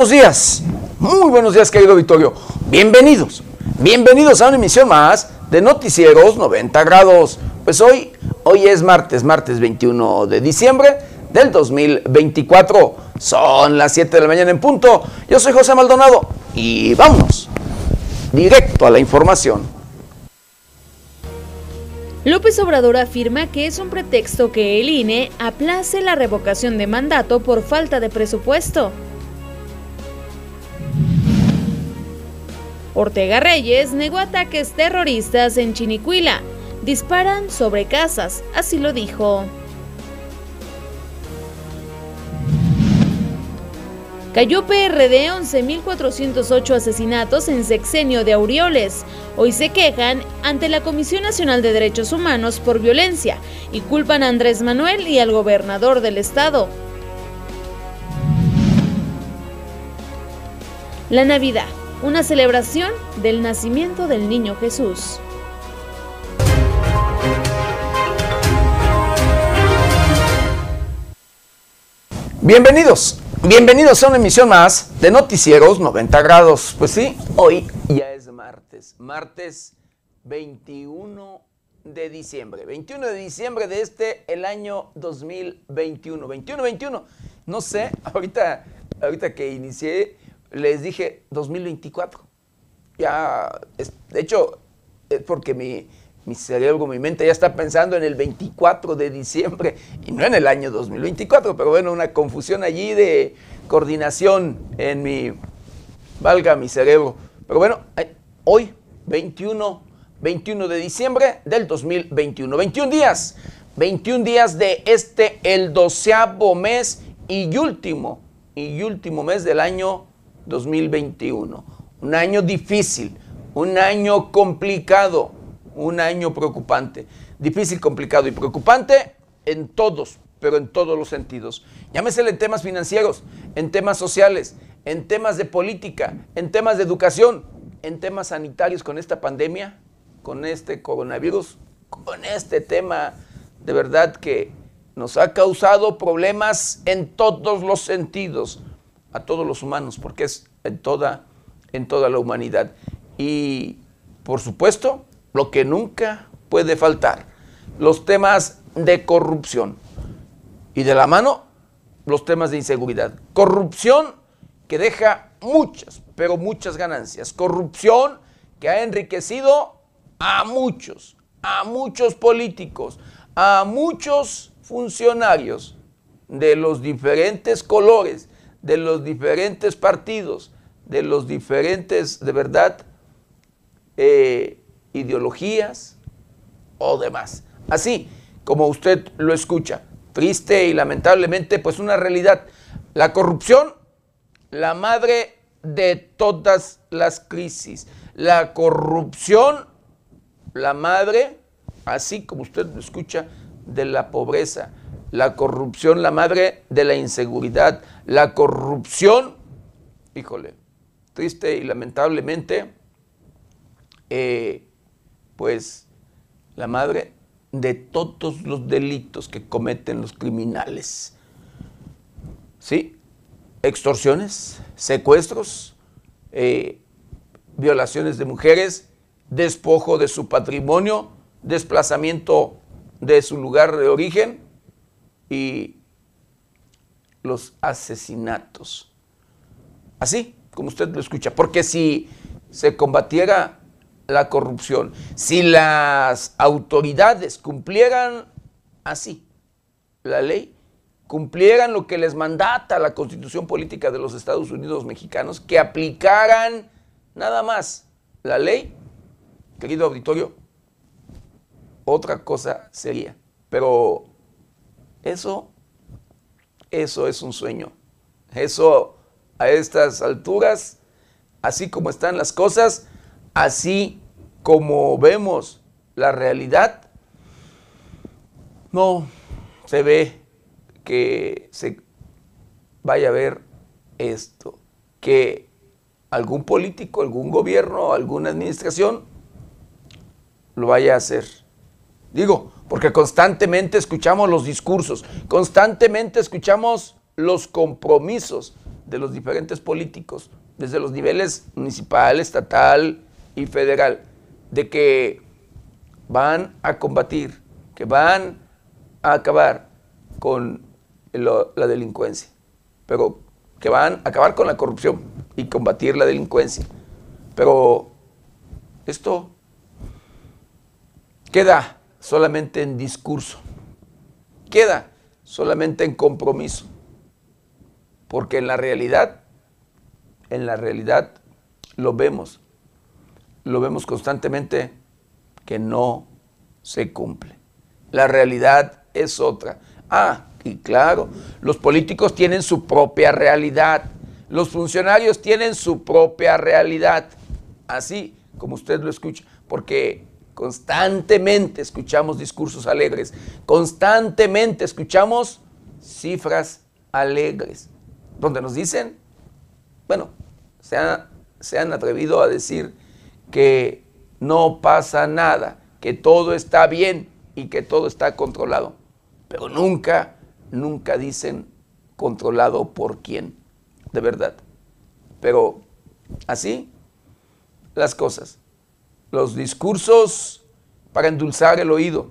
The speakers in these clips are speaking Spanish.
Buenos días, muy buenos días querido Victorio. Bienvenidos, bienvenidos a una emisión más de Noticieros 90 grados. Pues hoy, hoy es martes, martes 21 de diciembre del 2024. Son las 7 de la mañana en punto. Yo soy José Maldonado y vámonos directo a la información. López Obrador afirma que es un pretexto que el INE aplace la revocación de mandato por falta de presupuesto. Ortega Reyes negó ataques terroristas en Chinicuila. Disparan sobre casas, así lo dijo. Cayó PRD 11.408 asesinatos en sexenio de Aureoles. Hoy se quejan ante la Comisión Nacional de Derechos Humanos por violencia y culpan a Andrés Manuel y al gobernador del estado. La Navidad una celebración del nacimiento del niño Jesús. Bienvenidos, bienvenidos a una emisión más de Noticieros 90 grados. Pues sí, hoy ya es martes, martes 21 de diciembre, 21 de diciembre de este, el año 2021, 21-21, no sé, ahorita, ahorita que inicié les dije 2024. Ya, de hecho, es porque mi, mi cerebro, mi mente ya está pensando en el 24 de diciembre y no en el año 2024, pero bueno, una confusión allí de coordinación en mi, valga mi cerebro. Pero bueno, hoy, 21, 21 de diciembre del 2021, 21 días, 21 días de este, el doceavo mes y último, y último mes del año 2021. Un año difícil, un año complicado, un año preocupante. Difícil, complicado y preocupante en todos, pero en todos los sentidos. Llámesele en temas financieros, en temas sociales, en temas de política, en temas de educación, en temas sanitarios con esta pandemia, con este coronavirus, con este tema de verdad que nos ha causado problemas en todos los sentidos a todos los humanos, porque es en toda, en toda la humanidad. Y, por supuesto, lo que nunca puede faltar, los temas de corrupción. Y de la mano, los temas de inseguridad. Corrupción que deja muchas, pero muchas ganancias. Corrupción que ha enriquecido a muchos, a muchos políticos, a muchos funcionarios de los diferentes colores de los diferentes partidos, de los diferentes, de verdad, eh, ideologías o demás. Así como usted lo escucha, triste y lamentablemente, pues una realidad. La corrupción, la madre de todas las crisis. La corrupción, la madre, así como usted lo escucha, de la pobreza la corrupción, la madre de la inseguridad, la corrupción, híjole, triste y lamentablemente, eh, pues la madre de todos los delitos que cometen los criminales. ¿Sí? Extorsiones, secuestros, eh, violaciones de mujeres, despojo de su patrimonio, desplazamiento de su lugar de origen, y los asesinatos. Así como usted lo escucha, porque si se combatiera la corrupción, si las autoridades cumplieran así la ley, cumplieran lo que les mandata la constitución política de los Estados Unidos mexicanos, que aplicaran nada más la ley, querido auditorio, otra cosa sería. Pero eso, eso es un sueño. Eso a estas alturas, así como están las cosas, así como vemos la realidad, no se ve que se vaya a ver esto, que algún político, algún gobierno, alguna administración lo vaya a hacer. Digo, porque constantemente escuchamos los discursos, constantemente escuchamos los compromisos de los diferentes políticos, desde los niveles municipal, estatal y federal, de que van a combatir, que van a acabar con la delincuencia, pero que van a acabar con la corrupción y combatir la delincuencia. Pero esto queda solamente en discurso, queda solamente en compromiso, porque en la realidad, en la realidad lo vemos, lo vemos constantemente que no se cumple. La realidad es otra. Ah, y claro, los políticos tienen su propia realidad, los funcionarios tienen su propia realidad, así como usted lo escucha, porque constantemente escuchamos discursos alegres, constantemente escuchamos cifras alegres, donde nos dicen, bueno, se, se han atrevido a decir que no pasa nada, que todo está bien y que todo está controlado, pero nunca nunca dicen controlado por quién, de verdad. Pero así las cosas. Los discursos para endulzar el oído,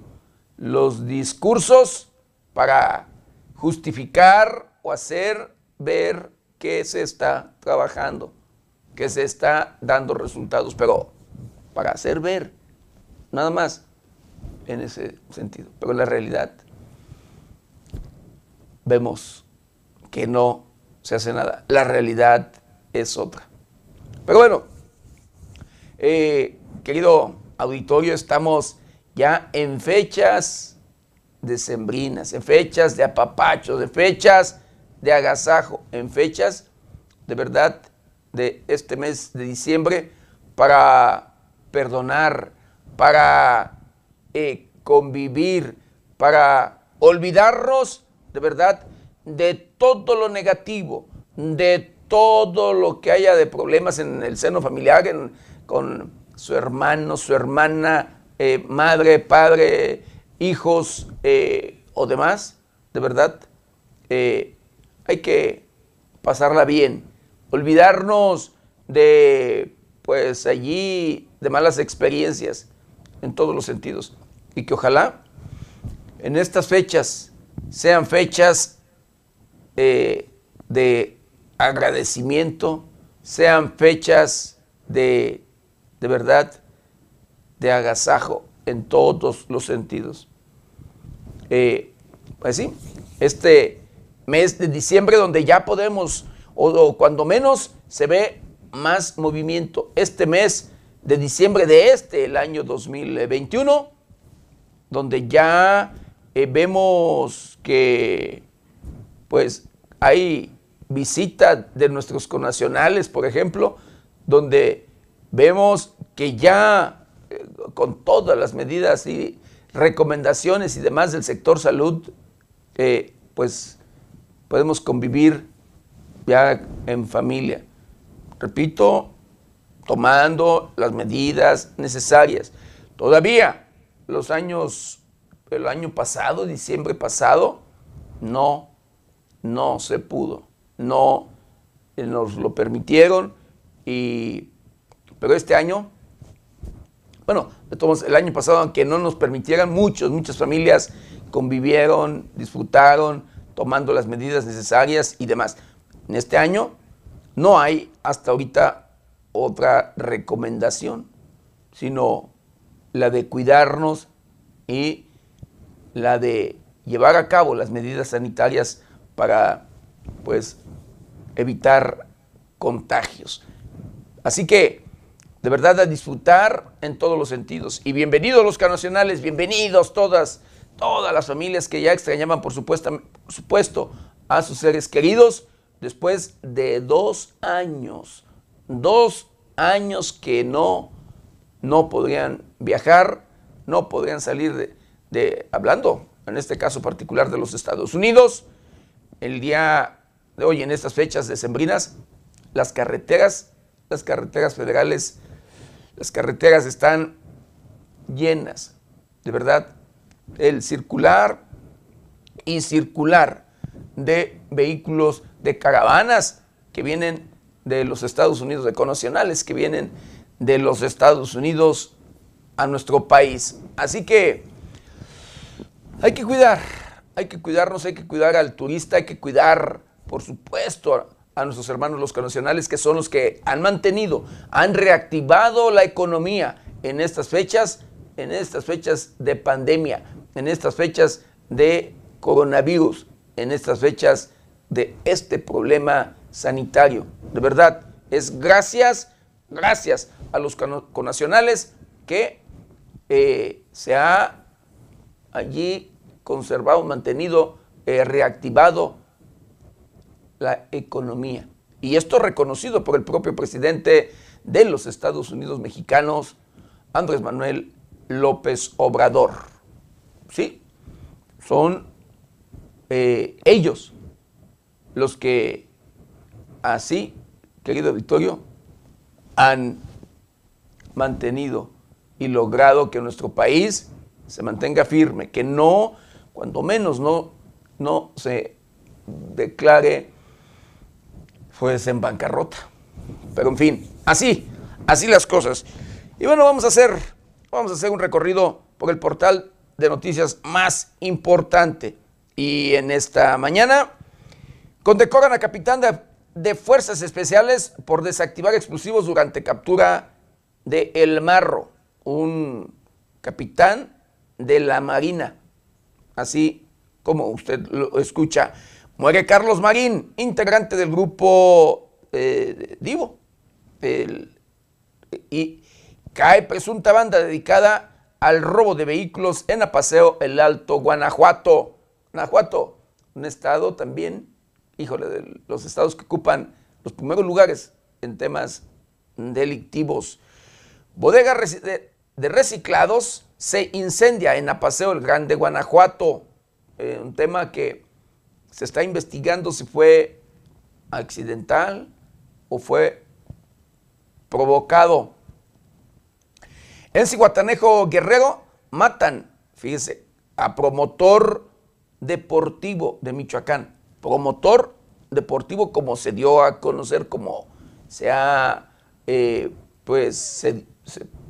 los discursos para justificar o hacer ver que se está trabajando, que se está dando resultados, pero para hacer ver, nada más en ese sentido. Pero en la realidad vemos que no se hace nada. La realidad es otra. Pero bueno, eh, querido auditorio, estamos ya en fechas decembrinas, en fechas de apapacho, de fechas de agasajo, en fechas de verdad de este mes de diciembre para perdonar, para eh, convivir, para olvidarnos de verdad, de todo lo negativo, de todo lo que haya de problemas en el seno familiar, con su hermano, su hermana, eh, madre, padre, hijos eh, o demás, de verdad, eh, hay que pasarla bien, olvidarnos de, pues allí, de malas experiencias en todos los sentidos. Y que ojalá en estas fechas sean fechas de agradecimiento, sean fechas de, de verdad, de agasajo en todos los sentidos. Eh, pues sí, este mes de diciembre donde ya podemos, o, cuando menos se ve más movimiento, este mes de diciembre de este, el año 2021, donde ya eh, vemos que pues hay visita de nuestros connacionales, por ejemplo, donde vemos que ya eh, con todas las medidas y recomendaciones y demás del sector salud, eh, pues podemos convivir ya en familia. Repito, tomando las medidas necesarias. Todavía los años el año pasado, diciembre pasado, no, no se pudo. No eh, nos lo permitieron. Y, pero este año, bueno, el año pasado, aunque no nos permitieran, muchos, muchas familias convivieron, disfrutaron, tomando las medidas necesarias y demás. En este año no hay hasta ahorita otra recomendación, sino la de cuidarnos y la de llevar a cabo las medidas sanitarias para pues evitar contagios. Así que de verdad a disfrutar en todos los sentidos. Y bienvenidos los canacionales, bienvenidos todas, todas las familias que ya extrañaban por supuesto, por supuesto a sus seres queridos después de dos años, dos años que no, no podrían viajar, no podrían salir de, de, hablando en este caso particular de los Estados Unidos, el día de hoy, en estas fechas decembrinas, las carreteras, las carreteras federales, las carreteras están llenas, de verdad, el circular y circular de vehículos, de caravanas que vienen de los Estados Unidos, de conacionales que vienen de los Estados Unidos a nuestro país. Así que hay que cuidar, hay que cuidarnos, hay que cuidar al turista, hay que cuidar, por supuesto, a nuestros hermanos los conacionales, que son los que han mantenido, han reactivado la economía en estas fechas, en estas fechas de pandemia, en estas fechas de coronavirus, en estas fechas de este problema sanitario. De verdad, es gracias, gracias a los conacionales que eh, se ha allí conservado, mantenido, eh, reactivado la economía. Y esto reconocido por el propio presidente de los Estados Unidos mexicanos, Andrés Manuel López Obrador. ¿Sí? Son eh, ellos los que así, querido Victorio, han mantenido y logrado que nuestro país se mantenga firme, que no, cuando menos no, no se declare pues en bancarrota. Pero en fin, así, así las cosas. Y bueno, vamos a hacer, vamos a hacer un recorrido por el portal de noticias más importante. Y en esta mañana condecoran a capitán de, de Fuerzas Especiales por desactivar explosivos durante captura de El Marro, un capitán de la Marina, así como usted lo escucha. Muere Carlos Marín, integrante del grupo eh, Divo, y cae presunta banda dedicada al robo de vehículos en Apaseo, el Alto Guanajuato. Guanajuato, un estado también, híjole, de los estados que ocupan los primeros lugares en temas delictivos. Bodega de reciclados se incendia en Apaseo el Grande, Guanajuato. Eh, un tema que se está investigando si fue accidental o fue provocado. En Cihuatanejo Guerrero matan, fíjese, a promotor deportivo de Michoacán. Promotor deportivo como se dio a conocer, como se ha, eh, pues, se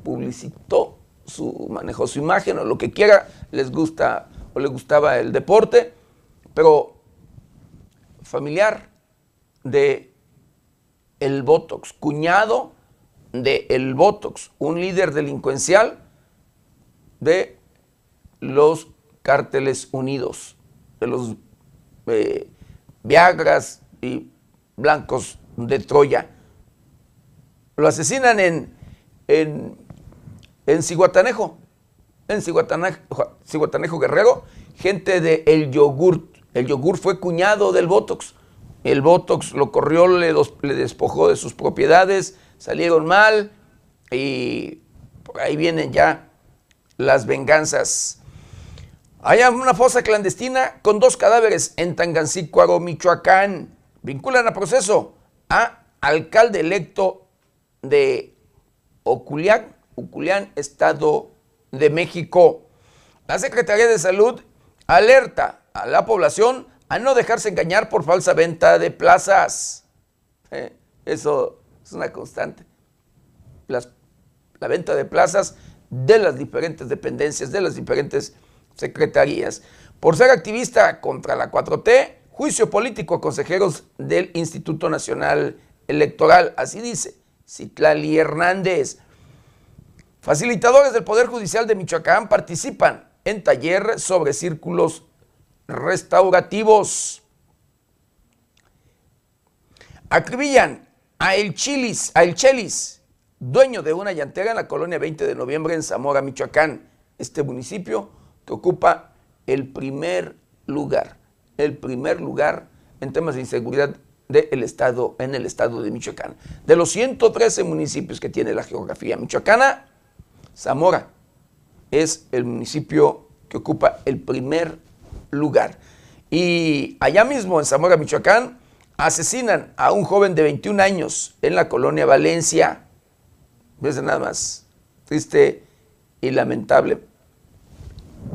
publicitó su, manejó su imagen o lo que quiera, les gusta o le gustaba el deporte, pero familiar de el Botox, cuñado de el Botox, un líder delincuencial de los cárteles unidos, de los eh, Viagras y Blancos de Troya. Lo asesinan en, en en Ciguatanejo, en Ciguatanejo, Guerrero, gente de El Yogurt. El Yogur fue cuñado del Botox. El Botox lo corrió, le, despojó de sus propiedades, salieron mal y por ahí vienen ya las venganzas. Hay una fosa clandestina con dos cadáveres en Tangancícuaro, Michoacán. Vinculan a proceso a alcalde electo de Oculiac, Uculián, Estado de México. La Secretaría de Salud alerta a la población a no dejarse engañar por falsa venta de plazas. Eh, eso es una constante. la venta de plazas de las diferentes dependencias, de las diferentes secretarías. Por ser activista contra la 4T, juicio político a consejeros del Instituto Nacional Electoral. Así dice Citlali Hernández. Facilitadores del Poder Judicial de Michoacán participan en taller sobre círculos restaurativos. Acribillan a El Chilis, a El Chelis, dueño de una llantera en la colonia 20 de noviembre en Zamora, Michoacán. Este municipio que ocupa el primer lugar, el primer lugar en temas de inseguridad del estado, en el estado de Michoacán. De los 113 municipios que tiene la geografía michoacana, Zamora es el municipio que ocupa el primer lugar. Y allá mismo en Zamora, Michoacán, asesinan a un joven de 21 años en la colonia Valencia. Es nada más triste y lamentable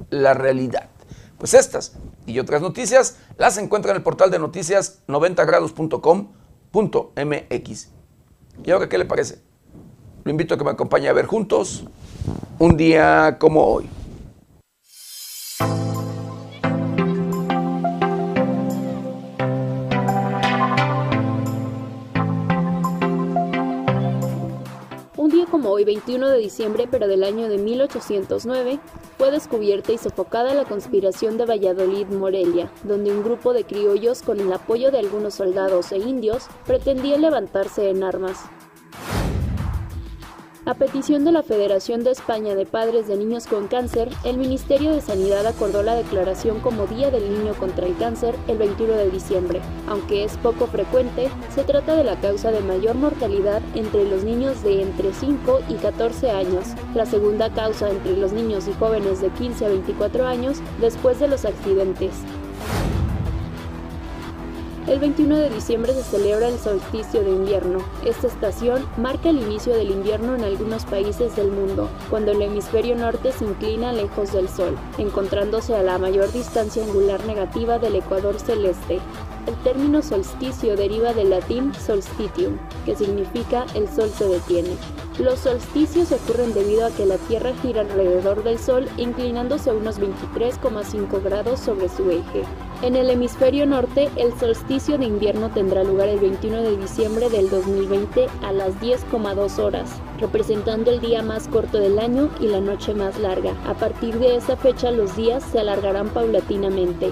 la realidad. Pues estas y otras noticias las encuentran en el portal de noticias 90grados.com ¿Y ahora qué le parece? Lo invito a que me acompañe a ver juntos un día como hoy. Como hoy, 21 de diciembre, pero del año de 1809, fue descubierta y sofocada la conspiración de Valladolid-Morelia, donde un grupo de criollos, con el apoyo de algunos soldados e indios, pretendía levantarse en armas. A petición de la Federación de España de Padres de Niños con Cáncer, el Ministerio de Sanidad acordó la declaración como Día del Niño contra el Cáncer el 21 de diciembre. Aunque es poco frecuente, se trata de la causa de mayor mortalidad entre los niños de entre 5 y 14 años, la segunda causa entre los niños y jóvenes de 15 a 24 años después de los accidentes. El 21 de diciembre se celebra el solsticio de invierno. Esta estación marca el inicio del invierno en algunos países del mundo, cuando el hemisferio norte se inclina lejos del Sol, encontrándose a la mayor distancia angular negativa del ecuador celeste. El término solsticio deriva del latín solstitium, que significa el sol se detiene. Los solsticios ocurren debido a que la Tierra gira alrededor del Sol inclinándose a unos 23,5 grados sobre su eje. En el hemisferio norte, el solsticio de invierno tendrá lugar el 21 de diciembre del 2020 a las 10,2 horas, representando el día más corto del año y la noche más larga. A partir de esa fecha los días se alargarán paulatinamente.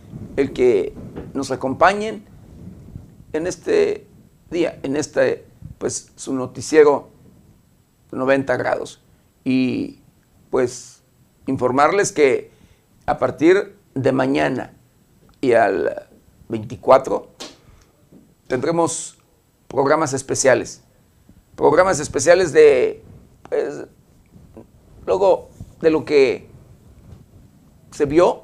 el que nos acompañen en este día, en este, pues, su noticiero 90 grados. Y pues informarles que a partir de mañana y al 24 tendremos programas especiales. Programas especiales de, pues, luego de lo que se vio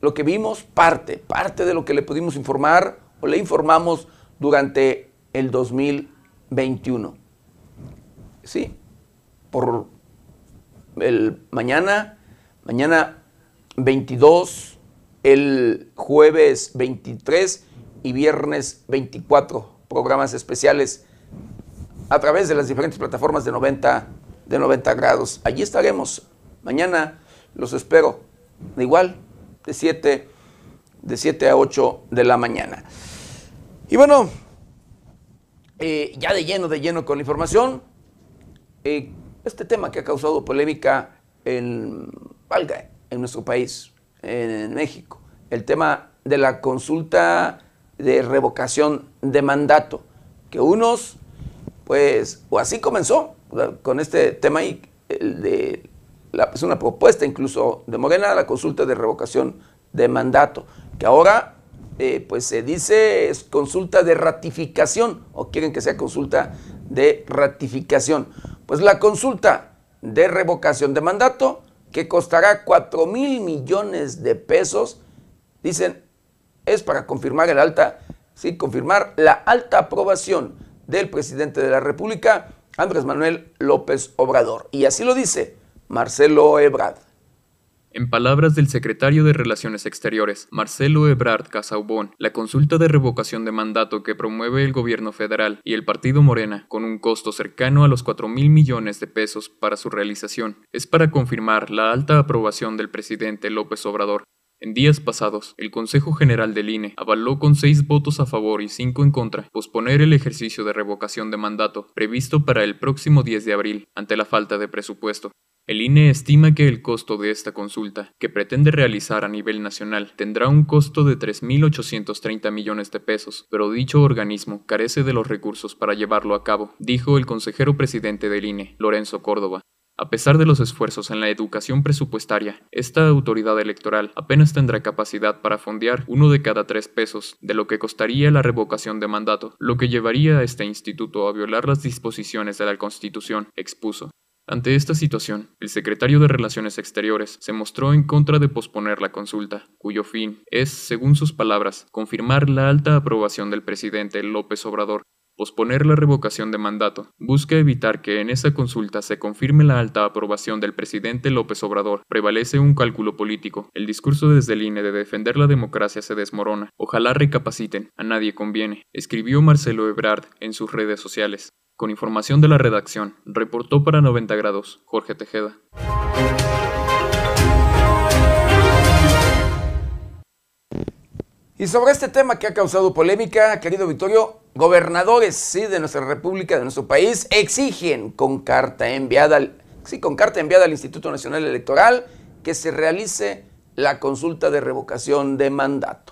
lo que vimos, parte, parte de lo que le pudimos informar o le informamos durante el 2021. Sí, por el mañana, mañana 22, el jueves 23 y viernes 24 programas especiales a través de las diferentes plataformas de 90, de 90 grados. Allí estaremos. Mañana los espero. De igual, de 7, de 7 a 8 de la mañana. Y bueno, eh, ya de lleno, de lleno con la información, eh, este tema que ha causado polémica en, valga, en nuestro país, en México, el tema de la consulta de revocación de mandato, que unos, pues, o así comenzó con este tema ahí, el de es una propuesta incluso de Morena, la consulta de revocación de mandato, que ahora eh, pues se dice es consulta de ratificación o quieren que sea consulta de ratificación. Pues la consulta de revocación de mandato, que costará 4 mil millones de pesos, dicen, es para confirmar el alta, sí, confirmar la alta aprobación del presidente de la República, Andrés Manuel López Obrador. Y así lo dice Marcelo Ebrard. En palabras del secretario de Relaciones Exteriores, Marcelo Ebrard Casaubon, la consulta de revocación de mandato que promueve el gobierno federal y el partido Morena, con un costo cercano a los 4 mil millones de pesos para su realización, es para confirmar la alta aprobación del presidente López Obrador. En días pasados, el Consejo General del INE avaló con seis votos a favor y cinco en contra posponer el ejercicio de revocación de mandato previsto para el próximo 10 de abril ante la falta de presupuesto. El INE estima que el costo de esta consulta, que pretende realizar a nivel nacional, tendrá un costo de 3.830 millones de pesos, pero dicho organismo carece de los recursos para llevarlo a cabo, dijo el consejero presidente del INE, Lorenzo Córdoba. A pesar de los esfuerzos en la educación presupuestaria, esta autoridad electoral apenas tendrá capacidad para fondear uno de cada tres pesos de lo que costaría la revocación de mandato, lo que llevaría a este instituto a violar las disposiciones de la Constitución, expuso. Ante esta situación, el secretario de Relaciones Exteriores se mostró en contra de posponer la consulta, cuyo fin es, según sus palabras, confirmar la alta aprobación del presidente López Obrador. Posponer la revocación de mandato busca evitar que en esa consulta se confirme la alta aprobación del presidente López Obrador. Prevalece un cálculo político. El discurso desde el INE de defender la democracia se desmorona. Ojalá recapaciten, a nadie conviene, escribió Marcelo Ebrard en sus redes sociales. Con información de la redacción, reportó para 90 grados Jorge Tejeda. Y sobre este tema que ha causado polémica, querido Victorio, gobernadores sí, de nuestra república, de nuestro país, exigen con carta enviada al, sí, con carta enviada al Instituto Nacional Electoral que se realice la consulta de revocación de mandato.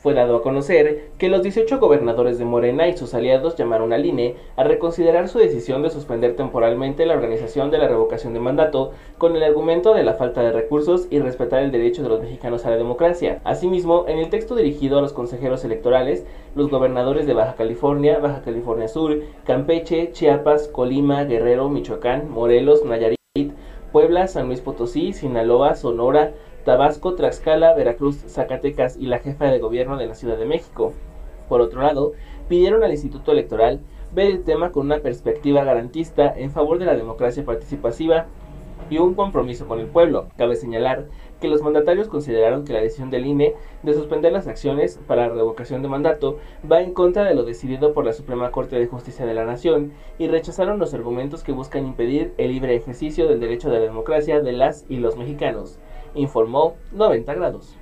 Fue dado a conocer que los 18 gobernadores de Morena y sus aliados llamaron al INE a reconsiderar su decisión de suspender temporalmente la organización de la revocación de mandato con el argumento de la falta de recursos y respetar el derecho de los mexicanos a la democracia. Asimismo, en el texto dirigido a los consejeros electorales, los gobernadores de Baja California, Baja California Sur, Campeche, Chiapas, Colima, Guerrero, Michoacán, Morelos, Nayarit, Puebla, San Luis Potosí, Sinaloa, Sonora, Tabasco, Tlaxcala, Veracruz, Zacatecas y la jefa de gobierno de la Ciudad de México. Por otro lado, pidieron al Instituto Electoral ver el tema con una perspectiva garantista en favor de la democracia participativa y un compromiso con el pueblo. Cabe señalar que los mandatarios consideraron que la decisión del INE de suspender las acciones para la revocación de mandato va en contra de lo decidido por la Suprema Corte de Justicia de la Nación y rechazaron los argumentos que buscan impedir el libre ejercicio del derecho de la democracia de las y los mexicanos informó 90 grados.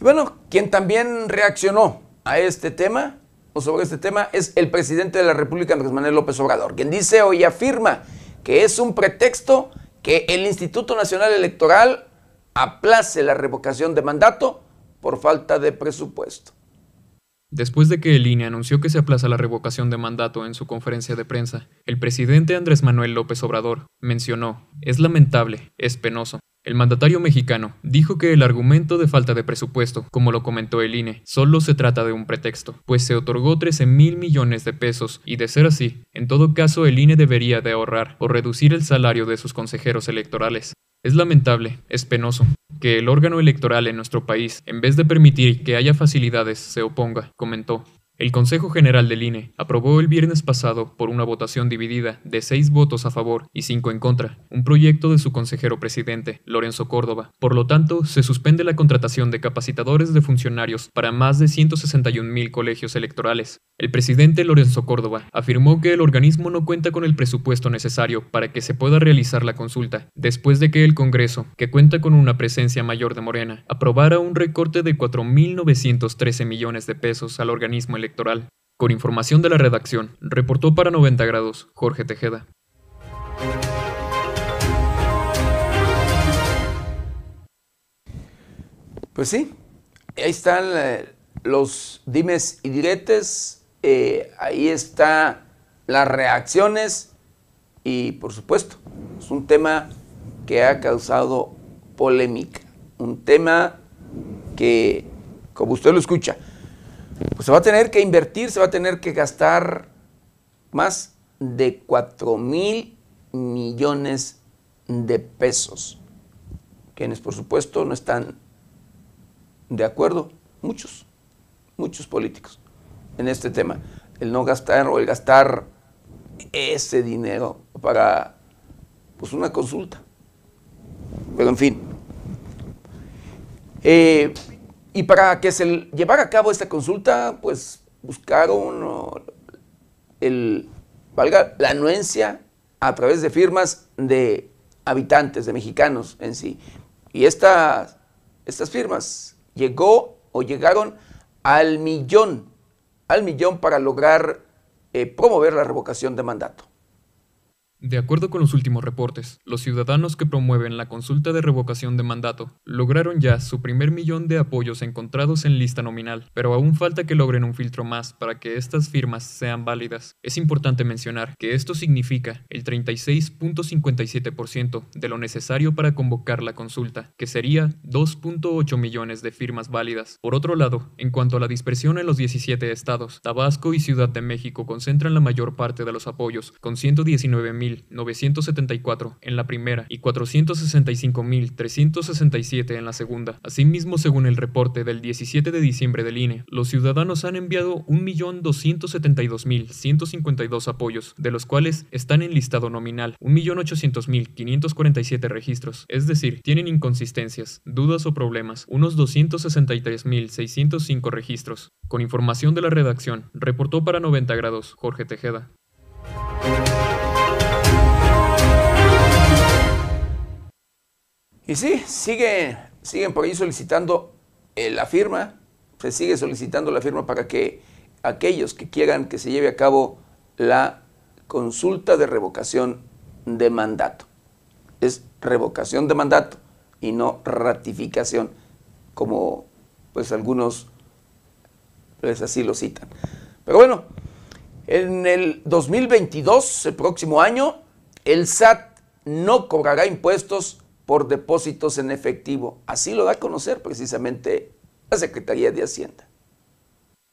Bueno, quien también reaccionó a este tema o sobre este tema es el presidente de la República, Andrés Manuel López Obrador, quien dice hoy afirma que es un pretexto que el Instituto Nacional Electoral aplace la revocación de mandato por falta de presupuesto. Después de que el INE anunció que se aplaza la revocación de mandato en su conferencia de prensa, el presidente Andrés Manuel López Obrador mencionó, es lamentable, es penoso. El mandatario mexicano dijo que el argumento de falta de presupuesto, como lo comentó el INE, solo se trata de un pretexto, pues se otorgó 13 mil millones de pesos y de ser así, en todo caso el INE debería de ahorrar o reducir el salario de sus consejeros electorales. Es lamentable, es penoso, que el órgano electoral en nuestro país, en vez de permitir que haya facilidades, se oponga, comentó. El Consejo General del INE aprobó el viernes pasado, por una votación dividida de seis votos a favor y cinco en contra, un proyecto de su consejero presidente, Lorenzo Córdoba. Por lo tanto, se suspende la contratación de capacitadores de funcionarios para más de 161 mil colegios electorales. El presidente Lorenzo Córdoba afirmó que el organismo no cuenta con el presupuesto necesario para que se pueda realizar la consulta, después de que el Congreso, que cuenta con una presencia mayor de Morena, aprobara un recorte de 4.913 millones de pesos al organismo electoral Con información de la redacción, reportó para 90 grados Jorge Tejeda. Pues sí, ahí están eh, los dimes y diretes, eh, ahí están las reacciones y por supuesto es un tema que ha causado polémica, un tema que, como usted lo escucha, pues se va a tener que invertir, se va a tener que gastar más de 4 mil millones de pesos, quienes por supuesto no están de acuerdo, muchos, muchos políticos en este tema, el no gastar o el gastar ese dinero para pues una consulta. Pero en fin. Eh, y para que se llevara a cabo esta consulta, pues buscaron el, valga, la anuencia a través de firmas de habitantes, de mexicanos en sí. Y estas, estas firmas llegó o llegaron al millón al millón para lograr eh, promover la revocación de mandato. De acuerdo con los últimos reportes, los ciudadanos que promueven la consulta de revocación de mandato lograron ya su primer millón de apoyos encontrados en lista nominal, pero aún falta que logren un filtro más para que estas firmas sean válidas. Es importante mencionar que esto significa el 36.57% de lo necesario para convocar la consulta, que sería 2.8 millones de firmas válidas. Por otro lado, en cuanto a la dispersión en los 17 estados, Tabasco y Ciudad de México concentran la mayor parte de los apoyos, con 119 mil 974 en la primera y 465.367 en la segunda. Asimismo, según el reporte del 17 de diciembre del INE, los ciudadanos han enviado 1.272.152 apoyos, de los cuales están en listado nominal 1.800.547 registros, es decir, tienen inconsistencias, dudas o problemas, unos 263.605 registros. Con información de la redacción, reportó para 90 grados Jorge Tejeda. Y sí, sigue, siguen por ahí solicitando eh, la firma, se sigue solicitando la firma para que aquellos que quieran que se lleve a cabo la consulta de revocación de mandato. Es revocación de mandato y no ratificación, como pues algunos pues así lo citan. Pero bueno, en el 2022, el próximo año, el SAT no cobrará impuestos por depósitos en efectivo. Así lo da a conocer precisamente la Secretaría de Hacienda.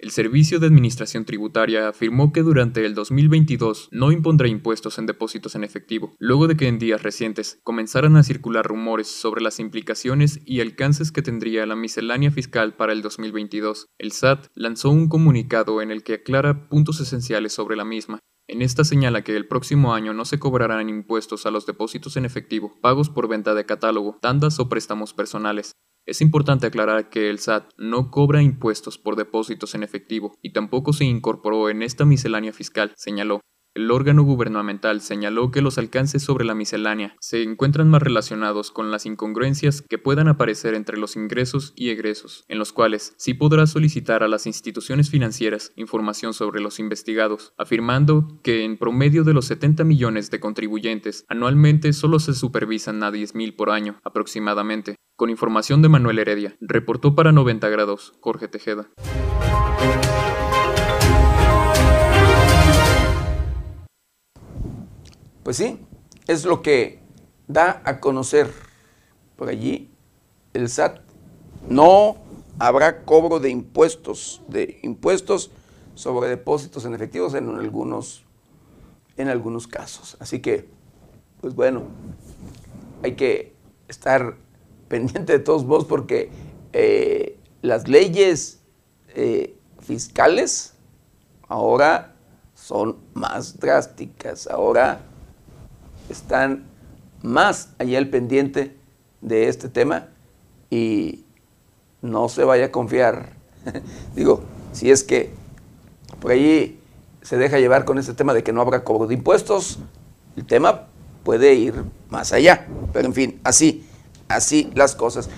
El Servicio de Administración Tributaria afirmó que durante el 2022 no impondrá impuestos en depósitos en efectivo, luego de que en días recientes comenzaran a circular rumores sobre las implicaciones y alcances que tendría la miscelánea fiscal para el 2022. El SAT lanzó un comunicado en el que aclara puntos esenciales sobre la misma, en esta señala que el próximo año no se cobrarán impuestos a los depósitos en efectivo, pagos por venta de catálogo, tandas o préstamos personales. Es importante aclarar que el SAT no cobra impuestos por depósitos en efectivo y tampoco se incorporó en esta miscelánea fiscal, señaló. El órgano gubernamental señaló que los alcances sobre la miscelánea se encuentran más relacionados con las incongruencias que puedan aparecer entre los ingresos y egresos, en los cuales sí podrá solicitar a las instituciones financieras información sobre los investigados, afirmando que en promedio de los 70 millones de contribuyentes anualmente solo se supervisan a 10 mil por año aproximadamente. Con información de Manuel Heredia, reportó para 90 grados Jorge Tejeda. Pues sí, es lo que da a conocer por allí el SAT. No habrá cobro de impuestos, de impuestos sobre depósitos en efectivos en algunos, en algunos casos. Así que, pues bueno, hay que estar pendiente de todos vos porque eh, las leyes eh, fiscales ahora son más drásticas. Ahora están más allá el pendiente de este tema y no se vaya a confiar. Digo, si es que por ahí se deja llevar con este tema de que no habrá cobro de impuestos, el tema puede ir más allá. Pero en fin, así, así las cosas.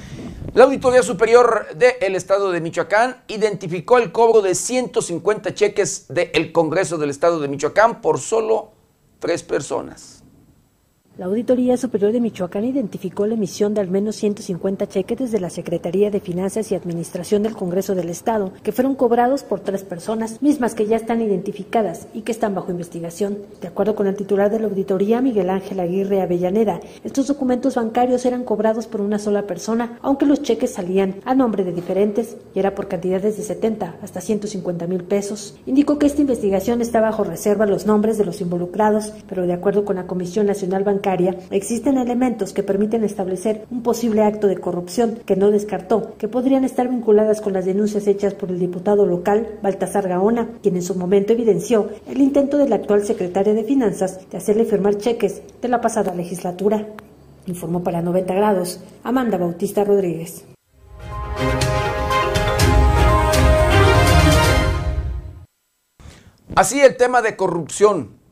La Auditoría Superior del Estado de Michoacán identificó el cobro de 150 cheques del Congreso del Estado de Michoacán por solo tres personas. La Auditoría Superior de Michoacán identificó la emisión de al menos 150 cheques desde la Secretaría de Finanzas y Administración del Congreso del Estado, que fueron cobrados por tres personas, mismas que ya están identificadas y que están bajo investigación. De acuerdo con el titular de la auditoría, Miguel Ángel Aguirre Avellaneda, estos documentos bancarios eran cobrados por una sola persona, aunque los cheques salían a nombre de diferentes y era por cantidades de 70 hasta 150 mil pesos. Indicó que esta investigación está bajo reserva los nombres de los involucrados, pero de acuerdo con la Comisión Nacional Bancaria, existen elementos que permiten establecer un posible acto de corrupción que no descartó, que podrían estar vinculadas con las denuncias hechas por el diputado local Baltasar Gaona, quien en su momento evidenció el intento del actual secretario de Finanzas de hacerle firmar cheques de la pasada legislatura. Informó para 90 grados Amanda Bautista Rodríguez. Así el tema de corrupción.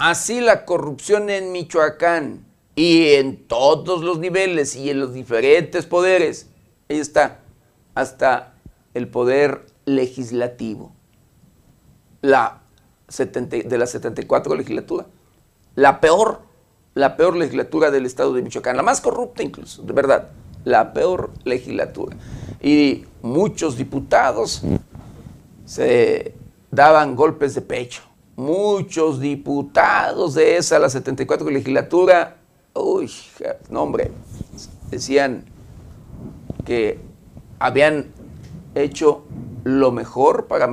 Así la corrupción en Michoacán y en todos los niveles y en los diferentes poderes. Ahí está, hasta el poder legislativo. la de la 74 legislatura. La peor, la peor legislatura del estado de Michoacán, la más corrupta incluso, de verdad, la peor legislatura. Y muchos diputados se daban golpes de pecho. Muchos diputados de esa, la 74 legislatura, uy, no hombre, decían que habían hecho lo mejor para,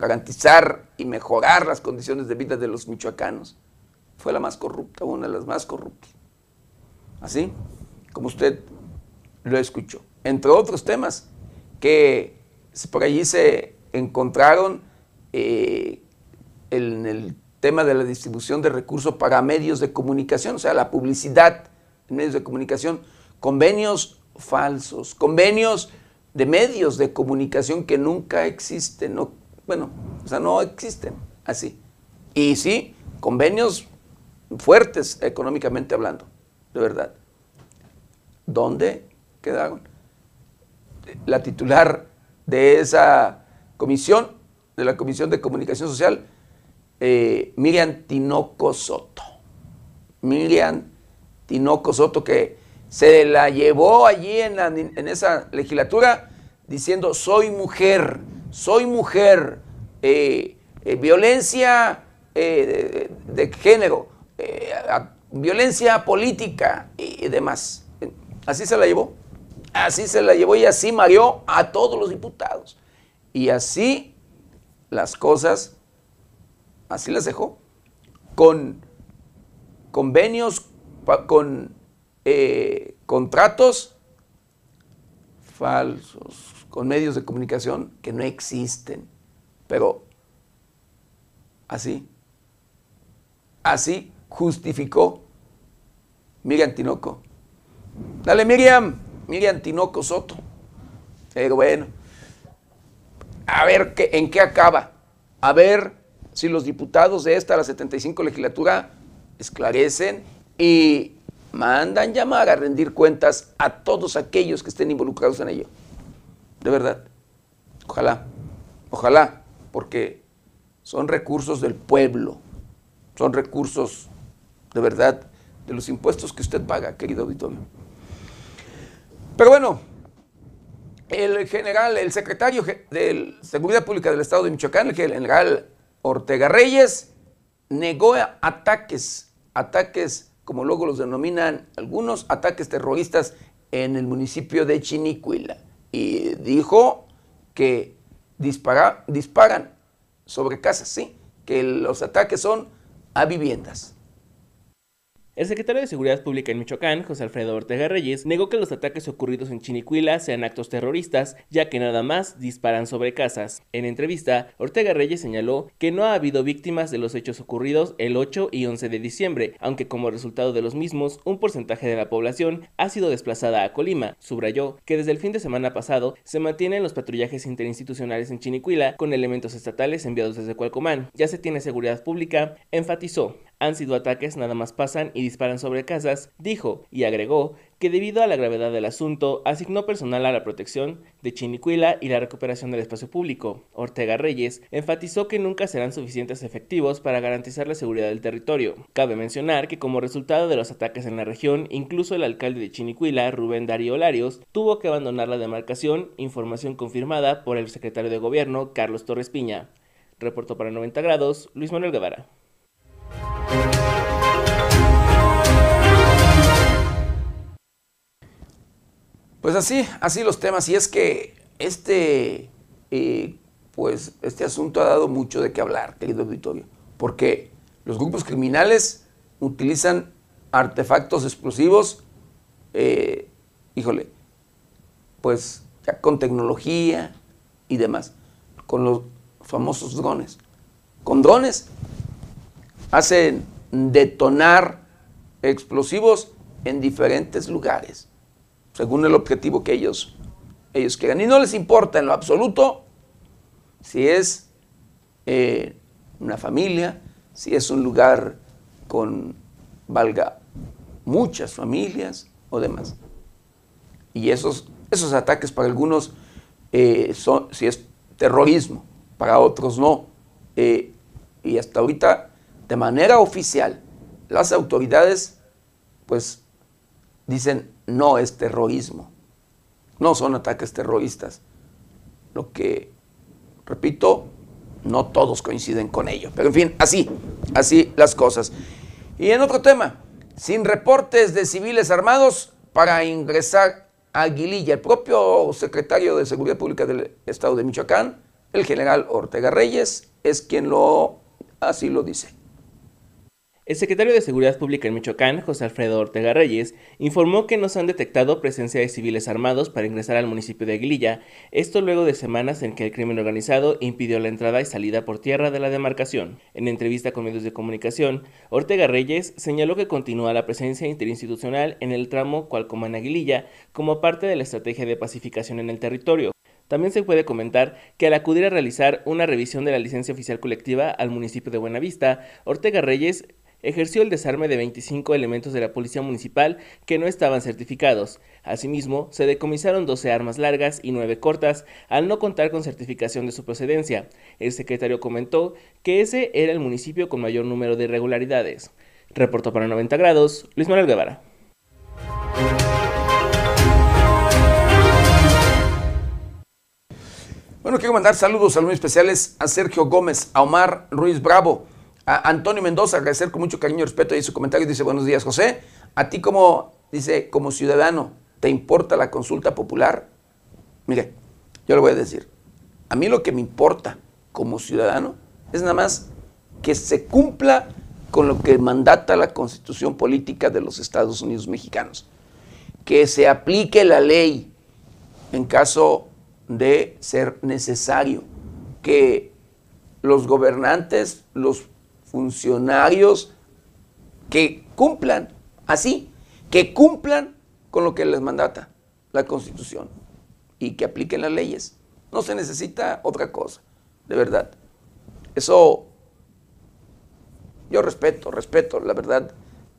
garantizar y mejorar las condiciones de vida de los michoacanos. Fue la más corrupta, una de las más corruptas. Así como usted lo escuchó. Entre otros temas que por allí se encontraron eh, en el tema de la distribución de recursos para medios de comunicación, o sea, la publicidad en medios de comunicación, convenios falsos, convenios de medios de comunicación que nunca existen, no, bueno, o sea, no existen así. Y sí, convenios fuertes económicamente hablando, de verdad. ¿Dónde quedaron? La titular de esa comisión, de la Comisión de Comunicación Social, eh, Miriam Tinoco Soto. Miriam Tinoco Soto, que se la llevó allí en, esa legislatura diciendo, soy mujer, soy mujer, eh, eh, violencia de, de, género, violencia política y demás. Así se la llevó. Así se la llevó y así mareó a todos los diputados. Y así las cosas, así las dejó. Con convenios, con eh, contratos falsos, con medios de comunicación que no existen. Pero así, así justificó Miriam Tinoco. Dale, Miriam. Miriam Tinoco Soto. digo, bueno, a ver qué, en qué acaba. A ver si los diputados de esta, la 75 legislatura, esclarecen y mandan llamar a rendir cuentas a todos aquellos que estén involucrados en ello. De verdad. Ojalá, ojalá, porque son recursos del pueblo, son recursos de verdad de los impuestos que usted paga, querido auditorio. Pero bueno, el general, el secretario de Seguridad Pública del Estado de Michoacán, el general Ortega Reyes, negó ataques, ataques, como luego los denominan algunos, ataques terroristas en el municipio de Chinicuila. Y dijo que disparan sobre casas, sí, que los ataques son a viviendas. El secretario de Seguridad Pública en Michoacán, José Alfredo Ortega Reyes, negó que los ataques ocurridos en Chinicuila sean actos terroristas, ya que nada más disparan sobre casas. En entrevista, Ortega Reyes señaló que no ha habido víctimas de los hechos ocurridos el 8 y 11 de diciembre, aunque como resultado de los mismos, un porcentaje de la población ha sido desplazada a Colima. Subrayó que desde el fin de semana pasado se mantienen los patrullajes interinstitucionales en Chinicuila con elementos estatales enviados desde Cualcomán. Ya se tiene seguridad pública, enfatizó han sido ataques nada más pasan y disparan sobre casas, dijo y agregó que debido a la gravedad del asunto asignó personal a la protección de Chinicuila y la recuperación del espacio público. Ortega Reyes enfatizó que nunca serán suficientes efectivos para garantizar la seguridad del territorio. Cabe mencionar que como resultado de los ataques en la región, incluso el alcalde de Chinicuila, Rubén Darío Larios, tuvo que abandonar la demarcación, información confirmada por el secretario de gobierno Carlos Torres Piña. Reportó para 90 grados Luis Manuel Guevara. Pues así, así los temas. Y es que este, eh, pues este asunto ha dado mucho de qué hablar, querido auditorio. Porque los grupos criminales utilizan artefactos explosivos, eh, híjole, pues ya con tecnología y demás, con los famosos drones. Con drones hacen detonar explosivos en diferentes lugares según el objetivo que ellos, ellos quieran. Y no les importa en lo absoluto si es eh, una familia, si es un lugar con, valga, muchas familias o demás. Y esos, esos ataques para algunos eh, son, si es terrorismo, para otros no. eh, y hasta ahorita, de manera oficial, las autoridades, pues, dicen no es terrorismo, no son ataques terroristas. Lo que, repito, no todos coinciden con ello. Pero en fin, así, así las cosas. Y en otro tema, sin reportes de civiles armados para ingresar a Aguililla. El propio secretario de Seguridad Pública del Estado de Michoacán, el general Ortega Reyes, es quien lo así lo dice. El secretario de Seguridad Pública en Michoacán, José Alfredo Ortega Reyes, informó que no se han detectado presencia de civiles armados para ingresar al municipio de Aguililla, esto luego de semanas en que el crimen organizado impidió la entrada y salida por tierra de la demarcación. En entrevista con medios de comunicación, Ortega Reyes señaló que continúa la presencia interinstitucional en el tramo Cualcomán Aguililla como parte de la estrategia de pacificación en el territorio. También se puede comentar que al acudir a realizar una revisión de la licencia oficial colectiva al municipio de Buenavista, Ortega Reyes ejerció el desarme de 25 elementos de la Policía Municipal que no estaban certificados. Asimismo, se decomisaron 12 armas largas y 9 cortas, al no contar con certificación de su procedencia. El secretario comentó que ese era el municipio con mayor número de irregularidades. Reportó para 90 grados, Luis Manuel Guevara. Bueno, quiero mandar saludos, saludos especiales a Sergio Gómez, a Omar Ruiz Bravo, a Antonio Mendoza, agradecer con mucho cariño y respeto y su comentario. Dice, buenos días, José. A ti como, dice, como ciudadano, ¿te importa la consulta popular? Mire, yo le voy a decir, a mí lo que me importa como ciudadano es nada más que se cumpla con lo que mandata la constitución política de los Estados Unidos mexicanos. Que se aplique la ley en caso de ser necesario. Que los gobernantes, los funcionarios que cumplan, así, que cumplan con lo que les mandata la Constitución y que apliquen las leyes. No se necesita otra cosa, de verdad. Eso yo respeto, respeto, la verdad,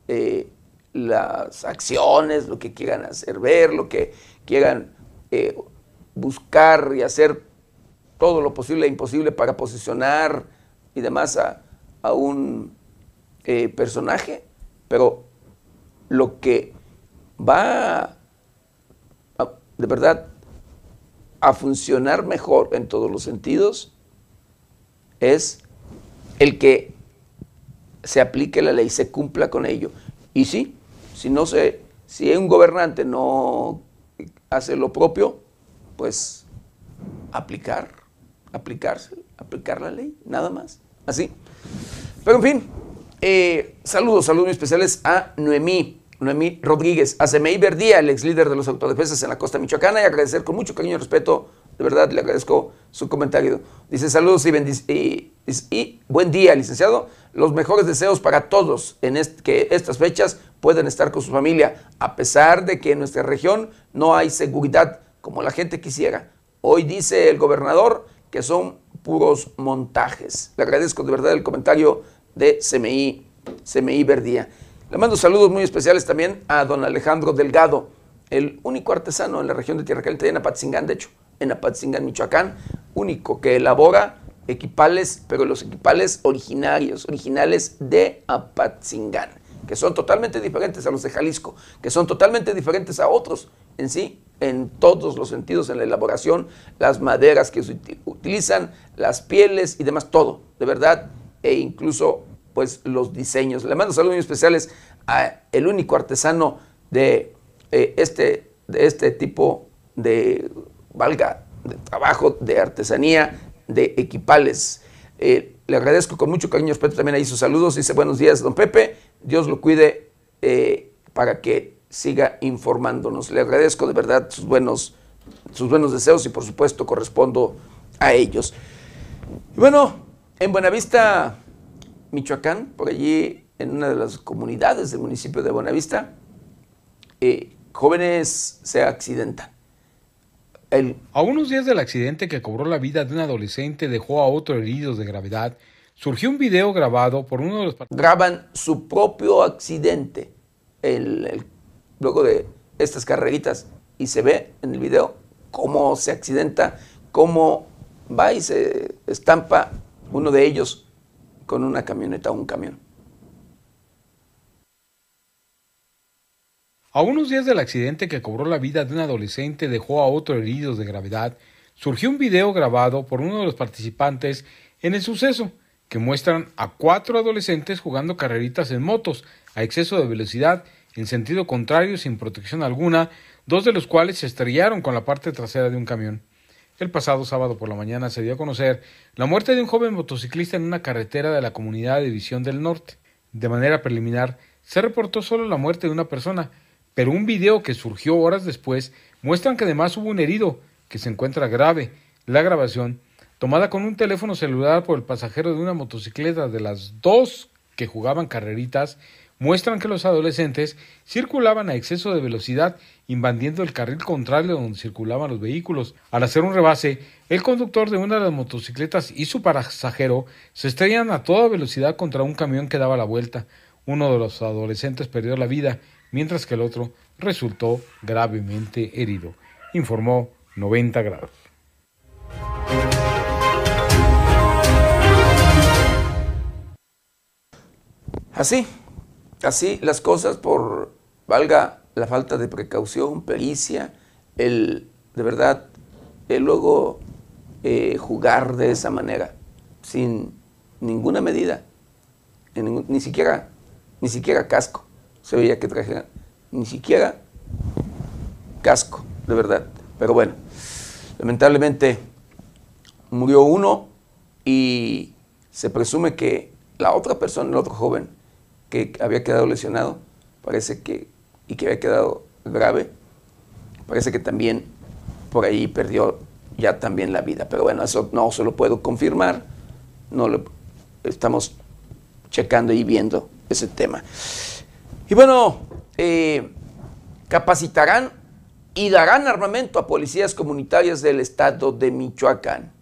eh, las acciones, lo que quieran hacer ver, lo que quieran eh, buscar y hacer todo lo posible e imposible para posicionar y demás a, a un eh, personaje, pero lo que va de verdad a funcionar mejor en todos los sentidos es el que se aplique la ley, se cumpla con ello. Y sí, si no se, si un gobernante no hace lo propio, pues aplicar, aplicarse, aplicar la ley, nada más. Así. Pero en fin, eh, saludos, saludos muy especiales a Noemí, Noemí Rodríguez, a Semei Verdía, el ex líder de los autodefensas en la costa michoacana, y agradecer con mucho cariño y respeto, de verdad le agradezco su comentario. Dice saludos y, y, buen día, licenciado. Los mejores deseos para todos en que estas fechas puedan estar con su familia, a pesar de que en nuestra región no hay seguridad como la gente quisiera. Hoy dice el gobernador que son puros montajes. Le agradezco de verdad el comentario de CMI, CMI Verdía. Le mando saludos muy especiales también a don Alejandro Delgado, el único artesano en la región de Tierra Caliente, en Apatzingán, de hecho, en Apatzingán, Michoacán, único que elabora equipales, pero los equipales originarios, originales de Apatzingán, que son totalmente diferentes a los de Jalisco, que son totalmente diferentes a otros en sí, en todos los sentidos, en la elaboración, las maderas que se utilizan, las pieles y demás, todo, de verdad, e incluso pues los diseños. Le mando saludos muy especiales a el único artesano de, eh, este, de este tipo de, valga, de trabajo, de artesanía, de equipales. Eh, le agradezco con mucho cariño respeto también ahí sus saludos. Dice buenos días, don Pepe. Dios lo cuide eh, para que siga informándonos. Le agradezco de verdad sus buenos, sus buenos deseos y por supuesto correspondo a ellos. Y bueno, en Buenavista, Michoacán, por allí en una de las comunidades del municipio de Buenavista, eh, jóvenes se accidentan. A unos días del accidente que cobró la vida de un adolescente dejó a otro herido de gravedad, surgió un video grabado por uno de los... Graban su propio accidente. El, el luego de estas carreritas y se ve en el video cómo se accidenta, cómo va y se estampa uno de ellos con una camioneta o un camión. A unos días del accidente que cobró la vida de un adolescente dejó a otro herido de gravedad, surgió un video grabado por uno de los participantes en el suceso, que muestran a cuatro adolescentes jugando carreritas en motos a exceso de velocidad en sentido contrario sin protección alguna, dos de los cuales se estrellaron con la parte trasera de un camión. El pasado sábado por la mañana se dio a conocer la muerte de un joven motociclista en una carretera de la comunidad de División del Norte. De manera preliminar, se reportó solo la muerte de una persona, pero un video que surgió horas después muestran que además hubo un herido, que se encuentra grave. La grabación, tomada con un teléfono celular por el pasajero de una motocicleta de las dos que jugaban carreritas, muestran que los adolescentes circulaban a exceso de velocidad, invadiendo el carril contrario donde circulaban los vehículos. Al hacer un rebase, el conductor de una de las motocicletas y su pasajero se estrellan a toda velocidad contra un camión que daba la vuelta. Uno de los adolescentes perdió la vida, mientras que el otro resultó gravemente herido, informó 90 grados. Así, así las cosas por, valga la falta de precaución, pericia, el, de verdad, el luego eh, jugar de esa manera, sin ninguna medida, ni siquiera, ni siquiera casco, se veía que trajeran, ni siquiera casco, de verdad. Pero bueno, lamentablemente murió uno y se presume que la otra persona, el otro joven, que había quedado lesionado, parece que, y que había quedado grave, parece que también por ahí perdió ya también la vida. Pero bueno, eso no se lo puedo confirmar, no lo estamos checando y viendo ese tema. Y bueno, eh, capacitarán y darán armamento a policías comunitarias del estado de Michoacán.